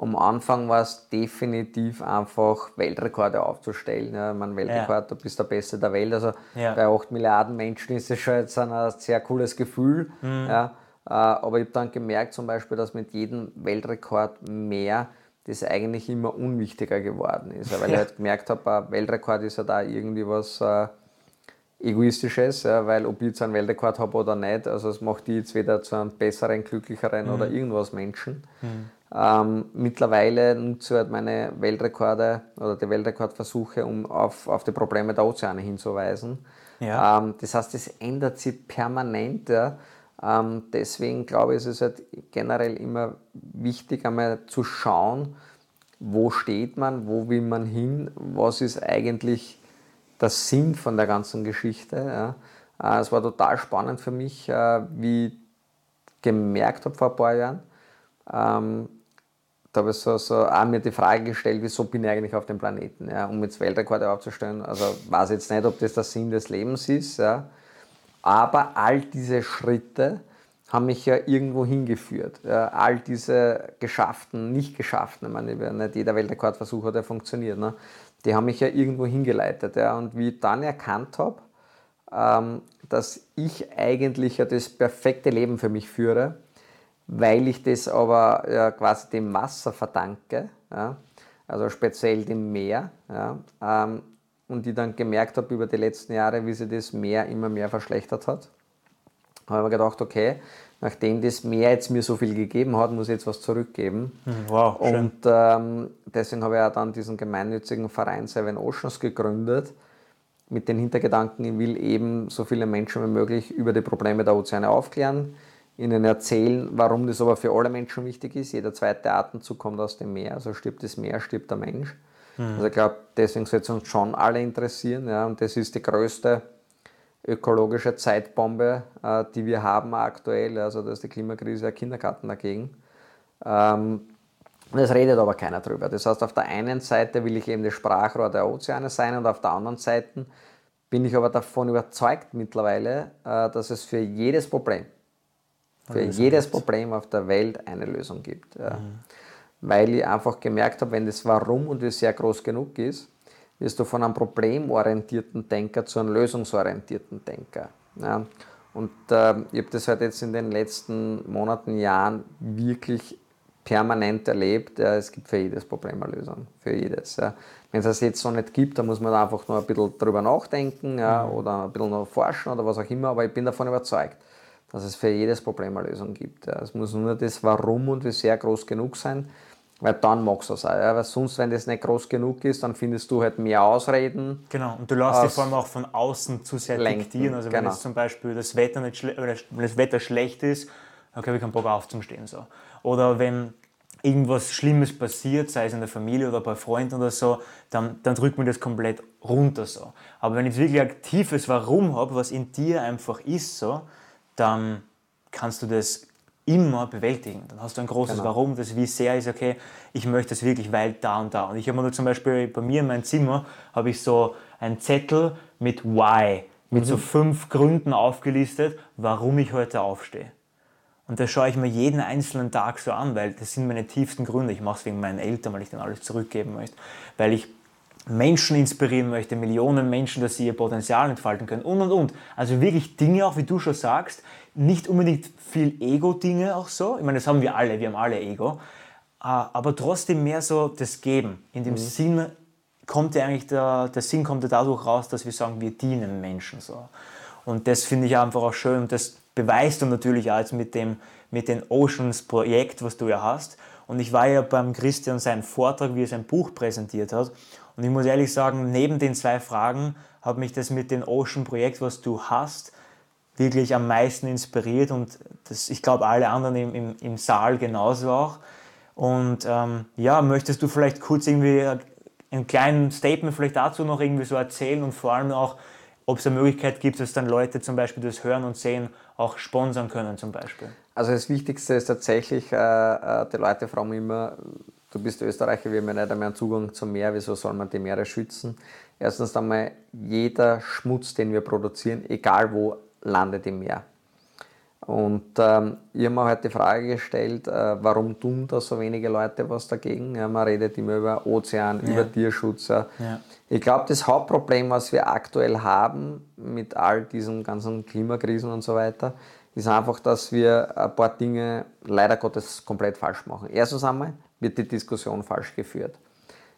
am Anfang war es definitiv einfach, Weltrekorde aufzustellen. Ja, mein Weltrekord, ja. du bist der Beste der Welt. Also ja. bei 8 Milliarden Menschen ist es schon jetzt ein sehr cooles Gefühl. Mhm. Ja, äh, aber ich habe dann gemerkt, zum Beispiel, dass mit jedem Weltrekord mehr das eigentlich immer unwichtiger geworden ist. Weil ich halt gemerkt habe, ein Weltrekord ist ja da irgendwie was äh, Egoistisches, weil ob ich jetzt einen Weltrekord habe oder nicht, also es macht die jetzt weder zu einem besseren, glücklicheren mhm. oder irgendwas Menschen. Mhm. Ähm, mittlerweile nutze ich halt meine Weltrekorde oder die Weltrekordversuche, um auf, auf die Probleme der Ozeane hinzuweisen. Ja. Ähm, das heißt, es ändert sich permanent. Ja. Ähm, deswegen glaube ich, ist es halt generell immer wichtig, einmal zu schauen, wo steht man, wo will man hin, was ist eigentlich der Sinn von der ganzen Geschichte. Ja. Äh, es war total spannend für mich, äh, wie ich gemerkt habe vor ein paar Jahren, ähm, da habe ich so, so auch mir die Frage gestellt, wieso bin ich eigentlich auf dem Planeten, ja, um jetzt Weltrekorde aufzustellen. Also weiß jetzt nicht, ob das der Sinn des Lebens ist, ja. aber all diese Schritte haben mich ja irgendwo hingeführt. Ja, all diese geschafften, nicht geschafften, ich meine, nicht jeder Weltrekordversuch hat ja funktioniert, ne, die haben mich ja irgendwo hingeleitet. Ja. Und wie ich dann erkannt habe, ähm, dass ich eigentlich ja das perfekte Leben für mich führe, weil ich das aber ja, quasi dem Wasser verdanke, ja, also speziell dem Meer, ja, ähm, und ich dann gemerkt habe über die letzten Jahre, wie sich das Meer immer mehr verschlechtert hat, habe ich mir gedacht, okay, nachdem das Meer jetzt mir so viel gegeben hat, muss ich jetzt was zurückgeben. Hm, wow, schön. Und ähm, deswegen habe ich auch dann diesen gemeinnützigen Verein Seven Oceans gegründet, mit den Hintergedanken, ich will eben so viele Menschen wie möglich über die Probleme der Ozeane aufklären, ihnen erzählen, warum das aber für alle Menschen wichtig ist. Jeder zweite Atemzug kommt aus dem Meer, also stirbt das Meer, stirbt der Mensch. Mhm. Also ich glaube, deswegen sollte es uns schon alle interessieren. Ja, und das ist die größte ökologische Zeitbombe, äh, die wir haben aktuell. Also da ist die Klimakrise ein Kindergarten dagegen. Ähm, das redet aber keiner drüber. Das heißt, auf der einen Seite will ich eben das Sprachrohr der Ozeane sein und auf der anderen Seite bin ich aber davon überzeugt mittlerweile, äh, dass es für jedes Problem, für jedes Problem auf der Welt eine Lösung gibt. Mhm. Weil ich einfach gemerkt habe, wenn das Warum und wie sehr groß genug ist, wirst du von einem problemorientierten Denker zu einem lösungsorientierten Denker. Ja. Und äh, ich habe das halt jetzt in den letzten Monaten, Jahren wirklich permanent erlebt. Ja, es gibt für jedes Problem eine Lösung, für jedes. Ja. Wenn es das jetzt so nicht gibt, dann muss man einfach nur ein bisschen drüber nachdenken ja, mhm. oder ein bisschen noch forschen oder was auch immer, aber ich bin davon überzeugt, dass es für jedes Problem eine Lösung gibt. Ja. Es muss nur das Warum und wie sehr groß genug sein weil dann magst du es auch. Ja? Weil sonst, wenn das nicht groß genug ist, dann findest du halt mehr Ausreden. Genau, und du lässt dich vor allem auch von außen zu sehr lenken. diktieren. Also wenn genau. jetzt zum Beispiel das Wetter, nicht oder wenn das Wetter schlecht ist, dann habe ich keinen Bock aufzustehen. So. Oder wenn irgendwas Schlimmes passiert, sei es in der Familie oder bei Freunden oder so, dann, dann drückt man das komplett runter. So. Aber wenn ich wirklich ein tiefes Warum habe, was in dir einfach ist, so, dann kannst du das immer bewältigen. Dann hast du ein großes genau. Warum, das wie sehr ist, okay, ich möchte es wirklich, weil da und da. Und ich habe mir zum Beispiel bei mir in meinem Zimmer, habe ich so einen Zettel mit Why, mit mhm. so fünf Gründen aufgelistet, warum ich heute aufstehe. Und das schaue ich mir jeden einzelnen Tag so an, weil das sind meine tiefsten Gründe. Ich mache es wegen meinen Eltern, weil ich denen alles zurückgeben möchte. Weil ich Menschen inspirieren möchte, Millionen Menschen, dass sie ihr Potenzial entfalten können und und und. Also wirklich Dinge, auch wie du schon sagst, nicht unbedingt viel Ego-Dinge auch so. Ich meine, das haben wir alle, wir haben alle Ego. Äh, aber trotzdem mehr so das Geben. In dem mhm. Sinn kommt ja eigentlich der, der Sinn kommt ja dadurch raus, dass wir sagen, wir dienen Menschen so. Und das finde ich einfach auch schön und das beweist du natürlich auch jetzt mit dem, mit dem Oceans-Projekt, was du ja hast. Und ich war ja beim Christian seinen Vortrag, wie er sein Buch präsentiert hat. Und ich muss ehrlich sagen, neben den zwei Fragen hat mich das mit dem Ocean-Projekt, was du hast, wirklich am meisten inspiriert und das, ich glaube alle anderen im, im, im, Saal genauso auch. Und ähm, ja, möchtest du vielleicht kurz irgendwie ein kleines Statement vielleicht dazu noch irgendwie so erzählen und vor allem auch, ob es eine Möglichkeit gibt, dass dann Leute zum Beispiel das hören und sehen, auch sponsern können zum Beispiel? Also das Wichtigste ist tatsächlich, äh, äh die Leute fragen immer, du bist Österreicher, wir haben ja nicht einmal einen Zugang zum Meer, wieso soll man die Meere schützen? Erstens einmal, jeder Schmutz, den wir produzieren, egal wo, landet im Meer. Und ähm, ich habe mir heute die Frage gestellt, äh, warum tun da so wenige Leute was dagegen? Ja, man redet immer über Ozean, ja. über Tierschutz. Ja. Ich glaube, das Hauptproblem, was wir aktuell haben mit all diesen ganzen Klimakrisen und so weiter, ist einfach, dass wir ein paar Dinge leider Gottes komplett falsch machen. Erstens einmal wird die Diskussion falsch geführt.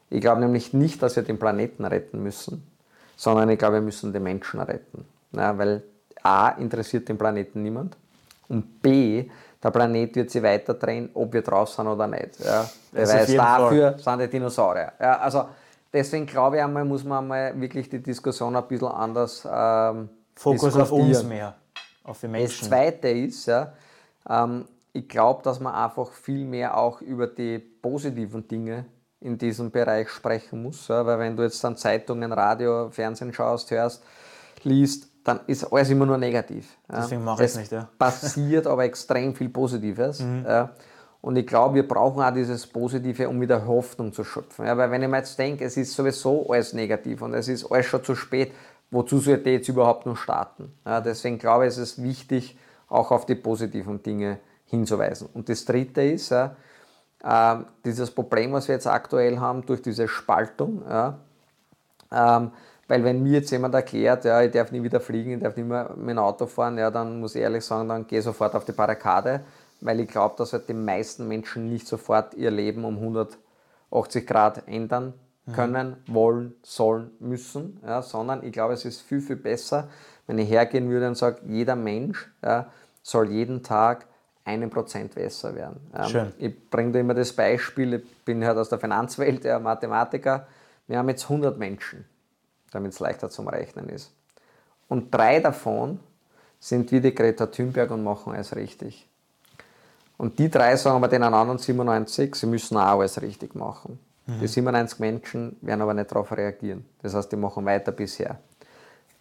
Ich glaube nämlich nicht, dass wir den Planeten retten müssen, sondern ich glaube, wir müssen den Menschen retten. Ja, weil A, interessiert den Planeten niemand und B, der Planet wird sich weiter drehen, ob wir drauf sind oder nicht. Ja. Beweis dafür Fall. sind die Dinosaurier. Ja, also deswegen glaube ich einmal, muss man einmal wirklich die Diskussion ein bisschen anders ähm, Fokus auf uns mehr, auf die Menschen. Das Zweite ist, ja, ähm, ich glaube, dass man einfach viel mehr auch über die positiven Dinge in diesem Bereich sprechen muss. Ja, weil wenn du jetzt dann Zeitungen, Radio, Fernsehen schaust, hörst, liest, dann ist alles immer nur negativ. Deswegen mache ich es nicht. Ja. passiert aber extrem viel Positives. Mhm. Ja. Und ich glaube, wir brauchen auch dieses Positive, um wieder Hoffnung zu schöpfen. Ja, weil wenn ich mir jetzt denke, es ist sowieso alles negativ und es ist alles schon zu spät, wozu sollte ich jetzt überhaupt noch starten? Ja, deswegen glaube ich, ist es wichtig, auch auf die positiven Dinge hinzuweisen. Und das Dritte ist, ja, äh, dieses Problem, was wir jetzt aktuell haben durch diese Spaltung, ja, ähm, weil wenn mir jetzt jemand erklärt, ja, ich darf nie wieder fliegen, ich darf nicht mehr mit dem Auto fahren, ja, dann muss ich ehrlich sagen, dann gehe sofort auf die Barrikade, weil ich glaube, dass halt die meisten Menschen nicht sofort ihr Leben um 180 Grad ändern können, wollen, sollen, müssen, ja, sondern ich glaube, es ist viel, viel besser, wenn ich hergehen würde und sage, jeder Mensch ja, soll jeden Tag einen Prozent besser werden. Ähm. Ich bringe da immer das Beispiel, ich bin halt aus der Finanzwelt, ja, Mathematiker, wir haben jetzt 100 Menschen, damit es leichter zum Rechnen ist. Und drei davon sind wie die Greta Thunberg und machen alles richtig. Und die drei sagen aber den anderen 97, sie müssen auch alles richtig machen. Die 97 Menschen werden aber nicht darauf reagieren. Das heißt, die machen weiter bisher.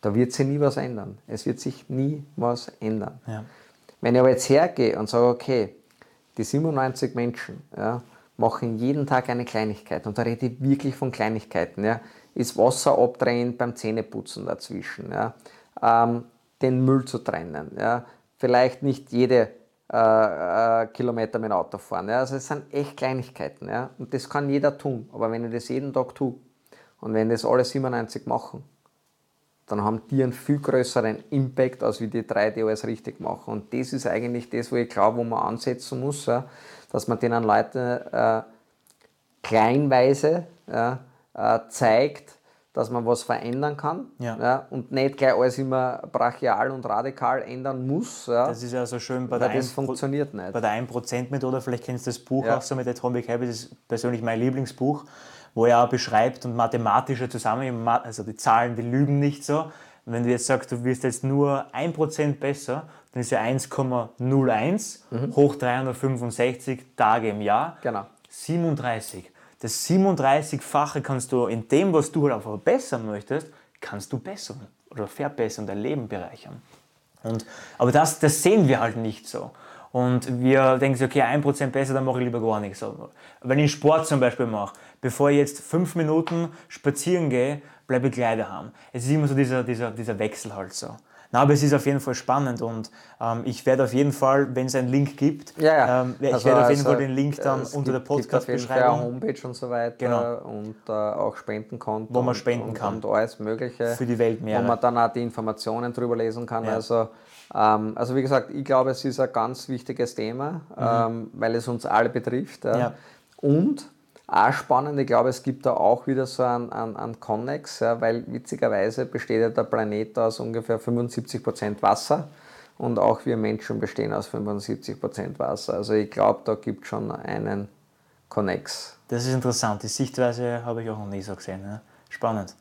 Da wird sich nie was ändern. Es wird sich nie was ändern. Ja. Wenn ich aber jetzt hergehe und sage, okay, die 97 Menschen ja, machen jeden Tag eine Kleinigkeit, und da rede ich wirklich von Kleinigkeiten, ja, ist Wasser abdrehen beim Zähneputzen dazwischen, ja, ähm, den Müll zu trennen, ja, vielleicht nicht jede äh, äh, Kilometer mit dem Auto fahren. Ja, also es sind echt Kleinigkeiten, ja, und das kann jeder tun, aber wenn ich das jeden Tag tue und wenn das alle 97 machen, dann haben die einen viel größeren Impact, als wie die drei, die alles richtig machen. Und das ist eigentlich das, wo ich glaube, wo man ansetzen muss, ja, dass man denen Leuten äh, kleinweise ja, äh, zeigt, dass man was verändern kann Ja. und nicht gleich alles immer brachial und radikal ändern muss. Ja, Das ist ja so schön bei der, das 1 funktioniert nicht. bei der 1%-Methode. Vielleicht kennst du das Buch Ja. auch so mit Atomic Habits, das ist persönlich mein Lieblingsbuch, wo er beschreibt und mathematische Zusammenhänge, also die Zahlen, die lügen nicht so. Wenn du jetzt sagst, du wirst jetzt nur 1% besser, dann ist ja 1,01 hoch 365 Tage im Jahr. Mhm. Genau. 37. Das 37-fache kannst du in dem, was du halt einfach verbessern möchtest, kannst du bessern oder verbessern, dein Leben bereichern. Und, aber das, das sehen wir halt nicht so. Und wir denken so, okay, 1% besser, dann mache ich lieber gar nichts. Wenn ich Sport zum Beispiel mache, bevor ich jetzt fünf Minuten spazieren gehe, bleibe ich gleich daheim. Es ist immer so dieser, dieser, dieser Wechsel halt so. Na, aber es ist auf jeden Fall spannend und ähm, ich werde auf jeden Fall, wenn es einen Link gibt, Ja, ja. ähm, ich Also- werde auf jeden also, Fall den Link dann unter der gibt- eine Podcast-Beschreibung Homepage und so weiter Genau. und äh, auch Spendenkonto. Wo man spenden und, kann. Und alles Mögliche. für die Weltmeere. Wo man dann auch die Informationen drüber lesen kann. Ja. Also, ähm, also wie gesagt, ich glaube, es ist ein ganz wichtiges Thema, ähm, weil es uns alle betrifft. Mhm. Ja. Und auch spannend, ich glaube, es gibt da auch wieder so einen, einen, einen Connex, ja, weil witzigerweise besteht ja der Planet aus ungefähr 75% Wasser und auch wir Menschen bestehen aus 75% Wasser. Also ich glaube, da gibt es schon einen Connex. Das ist interessant. Die Sichtweise habe ich auch noch nie so gesehen. Ja. Spannend.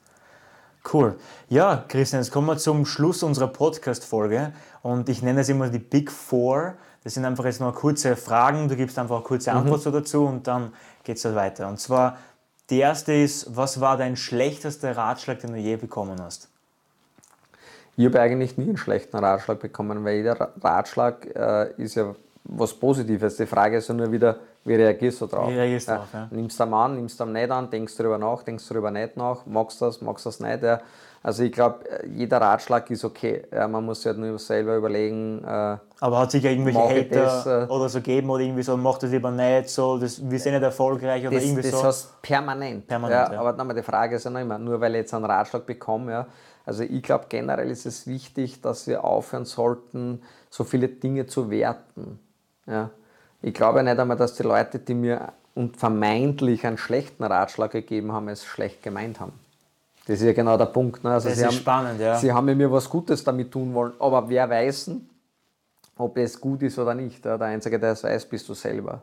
Cool. Ja, Christian, jetzt kommen wir zum Schluss unserer Podcast-Folge und ich nenne es immer die Big Four. Das sind einfach jetzt noch kurze Fragen, du gibst einfach eine kurze Antwort so dazu und dann geht es halt weiter. Und zwar, die erste ist, was war dein schlechtester Ratschlag, den du je bekommen hast? Ich habe eigentlich nie einen schlechten Ratschlag bekommen, weil jeder Ra- Ratschlag äh, ist ja was Positives. Die Frage ist ja nur wieder, wie reagierst du drauf? Wie reagierst du drauf, ja. Nimmst du am an, nimmst du am nicht an, denkst du darüber nach, denkst du darüber nicht nach, magst du das, magst du das nicht. Ja. Also ich glaube, jeder Ratschlag ist okay. Ja, man muss sich halt nur selber überlegen, äh, Aber hat sich ja irgendwelche Hater das, äh, oder so gegeben oder irgendwie so, mach das lieber nicht, so, das, wir sind nicht erfolgreich oder das, irgendwie das so. hast permanent. Permanent, ja, ja. Aber nochmal, die Frage ist ja noch immer, nur weil ich jetzt einen Ratschlag bekomme, ja, also ich glaube generell ist es wichtig, dass wir aufhören sollten, so viele Dinge zu werten. Ja. Ich glaube nicht einmal, dass die Leute, die mir und vermeintlich einen schlechten Ratschlag gegeben haben, es schlecht gemeint haben. Das ist ja genau der Punkt. Ne? Also Das sie ist haben, spannend, ja. Sie haben mir was Gutes damit tun wollen, aber wer weiß, ob es gut ist oder nicht. Der Einzige, der es weiß, bist du selber.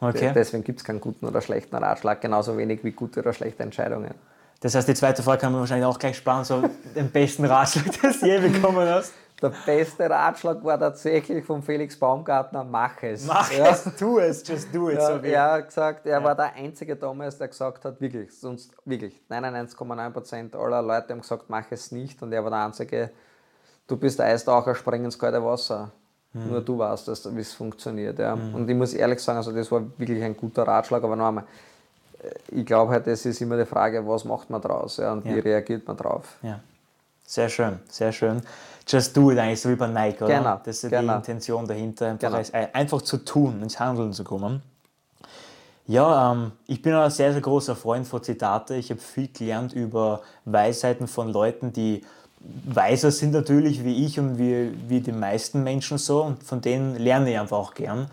Okay. Deswegen gibt es keinen guten oder schlechten Ratschlag, genauso wenig wie gute oder schlechte Entscheidungen. Das heißt, die zweite Frage kann man wahrscheinlich auch gleich sparen, so den besten Ratschlag, den du je bekommen hast. Der beste Ratschlag war tatsächlich von Felix Baumgartner, mach es. Mach ja. es, tu es, just do it. Ja, so er hat gesagt, er war der einzige damals, der gesagt hat, wirklich, sonst wirklich, 99,9% aller Leute haben gesagt, mach es nicht. Und er war der einzige, du bist Eistaucher, spring ins kalte Wasser. Hm. Nur du weißt, wie es funktioniert. Ja. Und ich muss ehrlich sagen, also das war wirklich ein guter Ratschlag, aber noch einmal, äh, ich glaube halt, es ist immer die Frage, was macht man draus ja, und wie Ja. reagiert man drauf. Ja. Sehr schön, sehr schön. Just do it eigentlich, so wie bei Nike, oder? Genau, Das ist ja genau. die Intention dahinter, einfach, Genau. äh, einfach zu tun, ins Handeln zu kommen. Ja, ähm, ich bin ein sehr, sehr großer Freund von Zitate. Ich habe viel gelernt über Weisheiten von Leuten, die weiser sind natürlich wie ich und wie, wie die meisten Menschen so und von denen lerne ich einfach auch gern.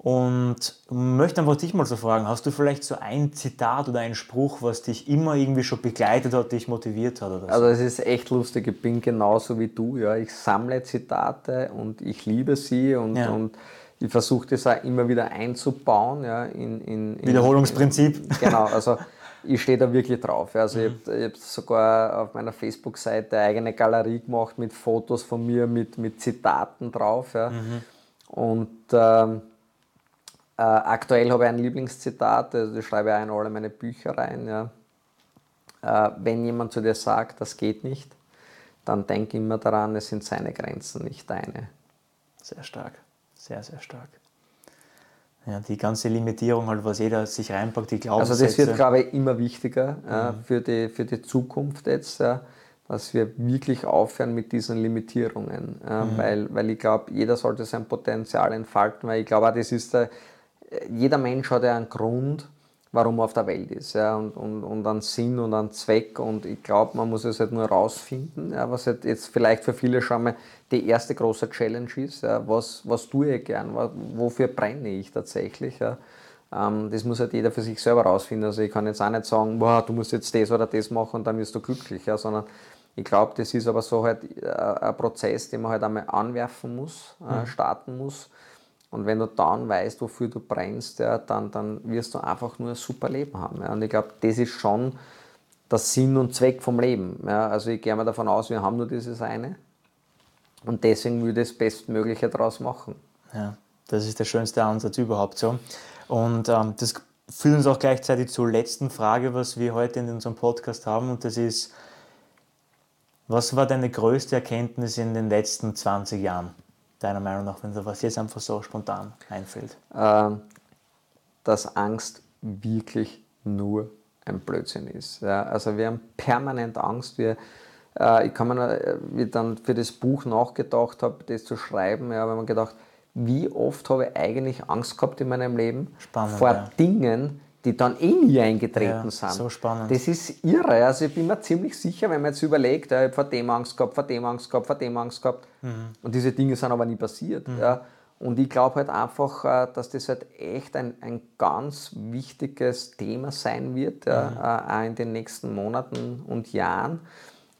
Und möchte einfach dich mal so fragen, hast du vielleicht so ein Zitat oder einen Spruch, was dich immer irgendwie schon begleitet hat, dich motiviert hat? Oder so? Also es ist echt lustig, ich bin genauso wie du. Ja. Ich sammle Zitate und ich liebe sie und, ja. und ich versuche das auch immer wieder einzubauen. Ja, in, in, in Wiederholungsprinzip. In, genau, also ich stehe da wirklich drauf. Also mhm. ich habe hab sogar auf meiner Facebook-Seite eine eigene Galerie gemacht mit Fotos von mir, mit, mit Zitaten drauf. Ja. Mhm. Und ähm, äh, aktuell habe ich ein Lieblingszitat, also das schreibe ich auch in alle meine Bücher rein. Ja. Äh, wenn jemand zu dir sagt, das geht nicht, dann denk immer daran, es sind seine Grenzen, nicht deine. Sehr stark, sehr, sehr stark. Ja, die ganze Limitierung, halt, was jeder sich reinpackt, die Glaubenssätze. Also das wird, glaube ich, immer wichtiger mhm. äh, für, die, für die Zukunft jetzt, äh, dass wir wirklich aufhören mit diesen Limitierungen. Äh, mhm. weil, weil ich glaube, jeder sollte sein Potenzial entfalten, weil ich glaube, das ist der, jeder Mensch hat ja einen Grund, warum er auf der Welt ist. Ja, und, und, und einen Sinn und einen Zweck. Und ich glaube, man muss es halt nur rausfinden, ja, was halt jetzt vielleicht für viele schon mal die erste große Challenge ist. Ja, was, was tue ich gern? Wofür brenne ich tatsächlich? Ja. Ähm, das muss halt jeder für sich selber rausfinden. Also ich kann jetzt auch nicht sagen, boah, du musst jetzt das oder das machen und dann wirst du glücklich. Ja, sondern ich glaube, das ist aber so halt äh, ein Prozess, den man halt einmal anwerfen muss, äh, mhm. starten muss und wenn du dann weißt, wofür du brennst, ja, dann, dann wirst du einfach nur ein super Leben haben. Ja. Und ich glaube, das ist schon der Sinn und Zweck vom Leben. Ja. Also ich gehe mal davon aus, wir haben nur dieses eine. Und deswegen will ich das Bestmögliche daraus machen. Ja, das ist der schönste Ansatz überhaupt so. Und ähm, das führt uns auch gleichzeitig zur letzten Frage, was wir heute in unserem Podcast haben. Und das ist, was war deine größte Erkenntnis in den letzten 20 Jahren? Deiner Meinung nach, wenn dir was jetzt einfach so spontan einfällt? Ähm, dass Angst wirklich nur ein Blödsinn ist. Ja, also wir haben permanent Angst. Wir, äh, ich kann mir, wie ich dann für das Buch nachgedacht habe, das zu schreiben, ja, habe ich mir gedacht, wie oft habe ich eigentlich Angst gehabt in meinem Leben Spannend, vor ja. Dingen, die dann eh nie eingetreten ja, sind. So spannend. Das ist irre. Also ich bin mir ziemlich sicher, wenn man jetzt überlegt, ja, ich habe vor dem Angst gehabt, vor dem Angst gehabt, vor dem Angst gehabt. Mhm. Und diese Dinge sind aber nie passiert. Mhm. Ja. Und ich glaube halt einfach, äh, dass das halt echt ein, ein ganz wichtiges Thema sein wird, ja, mhm. Äh, auch in den nächsten Monaten und Jahren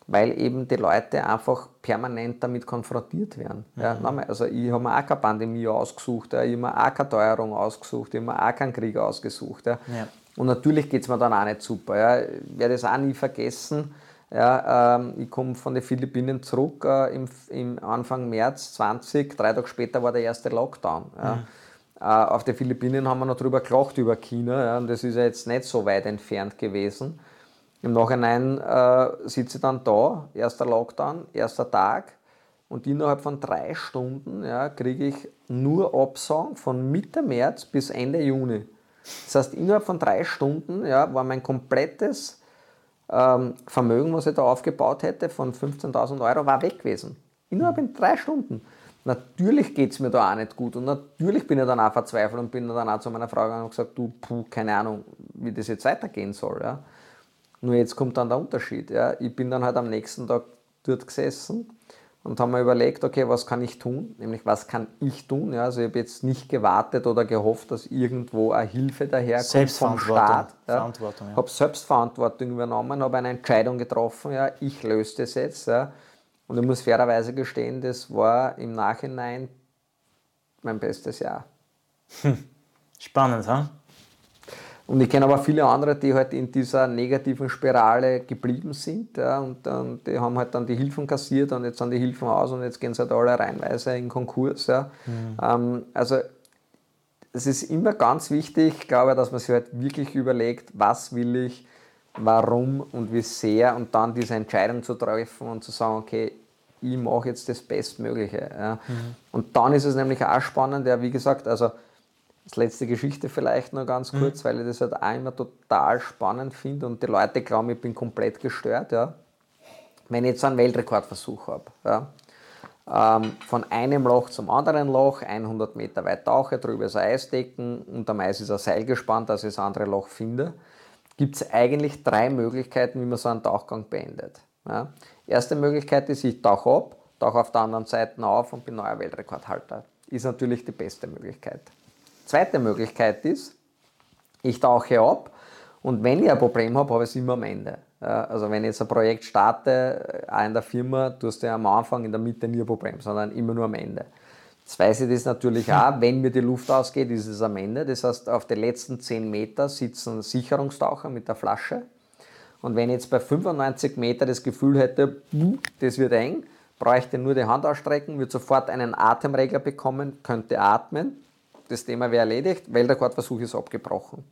weil eben die Leute einfach permanent damit konfrontiert werden. Mhm. Ja, also ich habe mir auch keine Pandemie ausgesucht, ja, ich habe mir auch keine Teuerung ausgesucht, ich habe mir auch keinen Krieg ausgesucht. Ja. ja. Und natürlich geht es mir dann auch nicht super. Ja. Ich werde es auch nie vergessen. Ja, ähm, ich komme von den Philippinen zurück äh, im, im, Anfang März 20, drei Tage später war der erste Lockdown. Ja. Mhm. Äh, auf den Philippinen haben wir noch darüber gelacht über China ja, und das ist ja jetzt nicht so weit entfernt gewesen. Im Nachhinein äh, sitze ich dann da, erster Lockdown, erster Tag und innerhalb von drei Stunden ja, kriege ich nur Absagen von Mitte März bis Ende Juni. Das heißt, innerhalb von drei Stunden ja, war mein komplettes ähm, Vermögen, was ich da aufgebaut hätte, von 15.000 Euro, war weg gewesen. Innerhalb von drei Stunden. Natürlich geht es mir da auch nicht gut und natürlich bin ich dann auch verzweifelt und bin dann auch zu meiner Frau gegangen und gesagt, du, puh, keine Ahnung, wie das jetzt weitergehen soll. Ja. Nur jetzt kommt dann der Unterschied. Ja. Ich bin dann halt am nächsten Tag dort gesessen und habe mir überlegt, okay, was kann ich tun? Nämlich, was kann ich tun? Ja, also ich habe jetzt nicht gewartet oder gehofft, dass irgendwo eine Hilfe daherkommt vom Staat. Ja. Verantwortung, ja. habe Selbstverantwortung übernommen, habe eine Entscheidung getroffen, ja, ich löse das jetzt. Ja. Und ich muss fairerweise gestehen, das war im Nachhinein mein bestes Jahr. Hm. Spannend, ha? Und ich kenne aber viele andere, die halt in dieser negativen Spirale geblieben sind ja, und, und, die haben halt dann die Hilfen kassiert und jetzt sind die Hilfen aus und jetzt gehen sie halt alle reinweise in Konkurs. Ja. Mhm. Ähm, also es ist immer ganz wichtig, glaube ich, dass man sich halt wirklich überlegt, was will ich, warum und wie sehr und dann diese Entscheidung zu treffen und zu sagen, okay, ich mache jetzt das Bestmögliche. Ja. Mhm. Und dann ist es nämlich auch spannend, ja, wie gesagt, also das letzte Geschichte vielleicht noch ganz mhm. kurz, mhm. weil ich das halt auch immer total spannend finde und die Leute glauben, ich bin komplett gestört. Ja. Wenn ich jetzt einen Weltrekordversuch habe, ja, ähm, von einem Loch zum anderen Loch, 100 Meter weit tauche, drüber ist ein Eisdecken, unterm Eis ist ein Seil gespannt, dass ich das andere Loch finde, gibt es eigentlich drei Möglichkeiten, wie man so einen Tauchgang beendet. Ja. Erste Möglichkeit ist, ich tauche ab, tauche auf der anderen Seite auf und bin neuer Weltrekordhalter. Ist natürlich die beste Möglichkeit. Zweite Möglichkeit ist, ich tauche ab und wenn ich ein Problem habe, habe ich es immer am Ende. Also wenn ich jetzt ein Projekt starte, auch in der Firma, tust du ja am Anfang, in der Mitte nie ein Problem, sondern immer nur am Ende. Jetzt weiß ich das natürlich auch, wenn mir die Luft ausgeht, ist es am Ende. Das heißt, auf den letzten 10 Meter sitzen Sicherungstaucher mit der Flasche. Und wenn ich jetzt bei 95 Meter das Gefühl hätte, das wird eng, bräuchte nur die Hand ausstrecken, würde sofort einen Atemregler bekommen, könnte atmen. Das Thema wäre erledigt, Weltrekordversuch ist abgebrochen.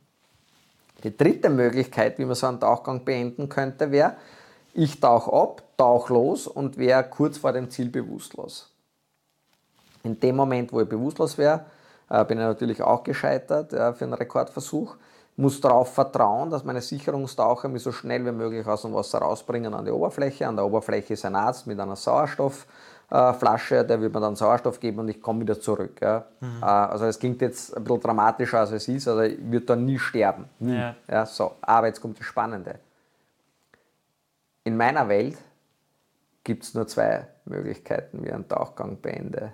Die dritte Möglichkeit, wie man so einen Tauchgang beenden könnte, wäre, ich tauche ab, tauche los und wäre kurz vor dem Ziel bewusstlos. In dem Moment, wo ich bewusstlos wäre, äh, bin ich natürlich auch gescheitert für einen Rekordversuch. Muss darauf vertrauen, dass meine Sicherungstaucher mich so schnell wie möglich aus dem Wasser rausbringen an die Oberfläche. An der Oberfläche ist ein Arzt mit einer Sauerstoff äh, Flasche, der wird mir dann Sauerstoff geben und ich komme wieder zurück. Ja. Mhm. Äh, also es klingt jetzt ein bisschen dramatischer als es ist, also ich würde dann nie sterben. Nie. Ja. ja. so. Aber jetzt kommt das Spannende. In meiner Welt gibt es nur zwei Möglichkeiten, wie einen Tauchgang beende.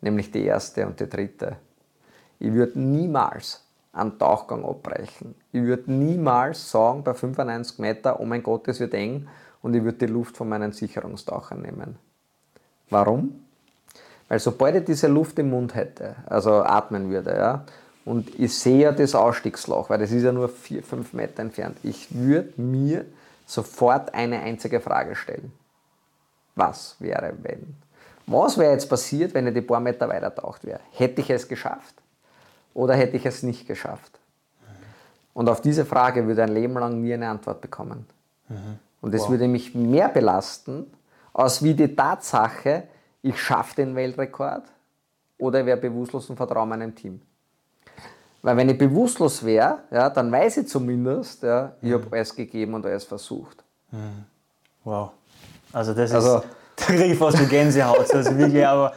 Nämlich die erste und die dritte. Ich würde niemals einen Tauchgang abbrechen. Ich würde niemals sagen bei 95 Meter, oh mein Gott, es wird eng und ich würde die Luft von meinen Sicherungstauchern nehmen. Warum? Weil sobald ich diese Luft im Mund hätte, also atmen würde, ja, und ich sehe ja das Ausstiegsloch, weil das ist ja nur 4, 5 Meter entfernt, ich würde mir sofort eine einzige Frage stellen. Was wäre, wenn? Was wäre jetzt passiert, wenn ich die paar Meter weiter taucht wäre? Hätte ich es geschafft oder hätte ich es nicht geschafft? Und auf diese Frage würde ein Leben lang nie eine Antwort bekommen. Mhm. Und das wow. würde mich mehr belasten, aus wie die Tatsache, ich schaffe den Weltrekord oder ich wäre bewusstlos und vertraue meinem Team. Weil wenn ich bewusstlos wäre, ja, dann weiß ich zumindest, ja, ich habe alles gegeben und alles versucht. Mhm. Wow. Also das also, ist, da kriege ich fast so Gänsehaut. Also wirklich, aber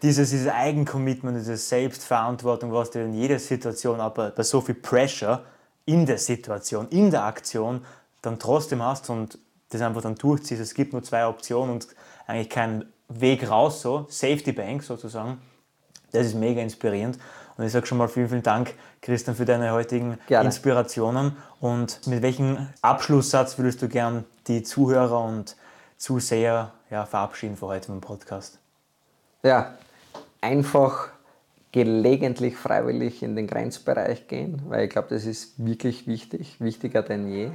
dieses, dieses Eigencommitment, diese Selbstverantwortung, was du in jeder Situation, aber bei so viel Pressure in der Situation, in der Aktion, dann trotzdem hast und das einfach dann durchziehst. Es gibt nur zwei Optionen und eigentlich keinen Weg raus, so Safety Bank sozusagen. Das ist mega inspirierend. Und ich sage schon mal vielen, vielen Dank, Christian, für deine heutigen Gerne. Inspirationen. Und mit welchem Abschlusssatz würdest du gern die Zuhörer und Zuseher ja, verabschieden für heute im Podcast? Ja, einfach gelegentlich freiwillig in den Grenzbereich gehen, weil ich glaube, das ist wirklich wichtig, wichtiger denn je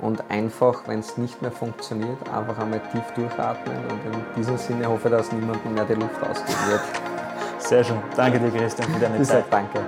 und einfach, wenn es nicht mehr funktioniert, einfach einmal tief durchatmen und in diesem Sinne hoffe ich, dass niemandem mehr die Luft ausgehen wird. Sehr schön. Danke dir, Christian, für deine Zeit. Danke.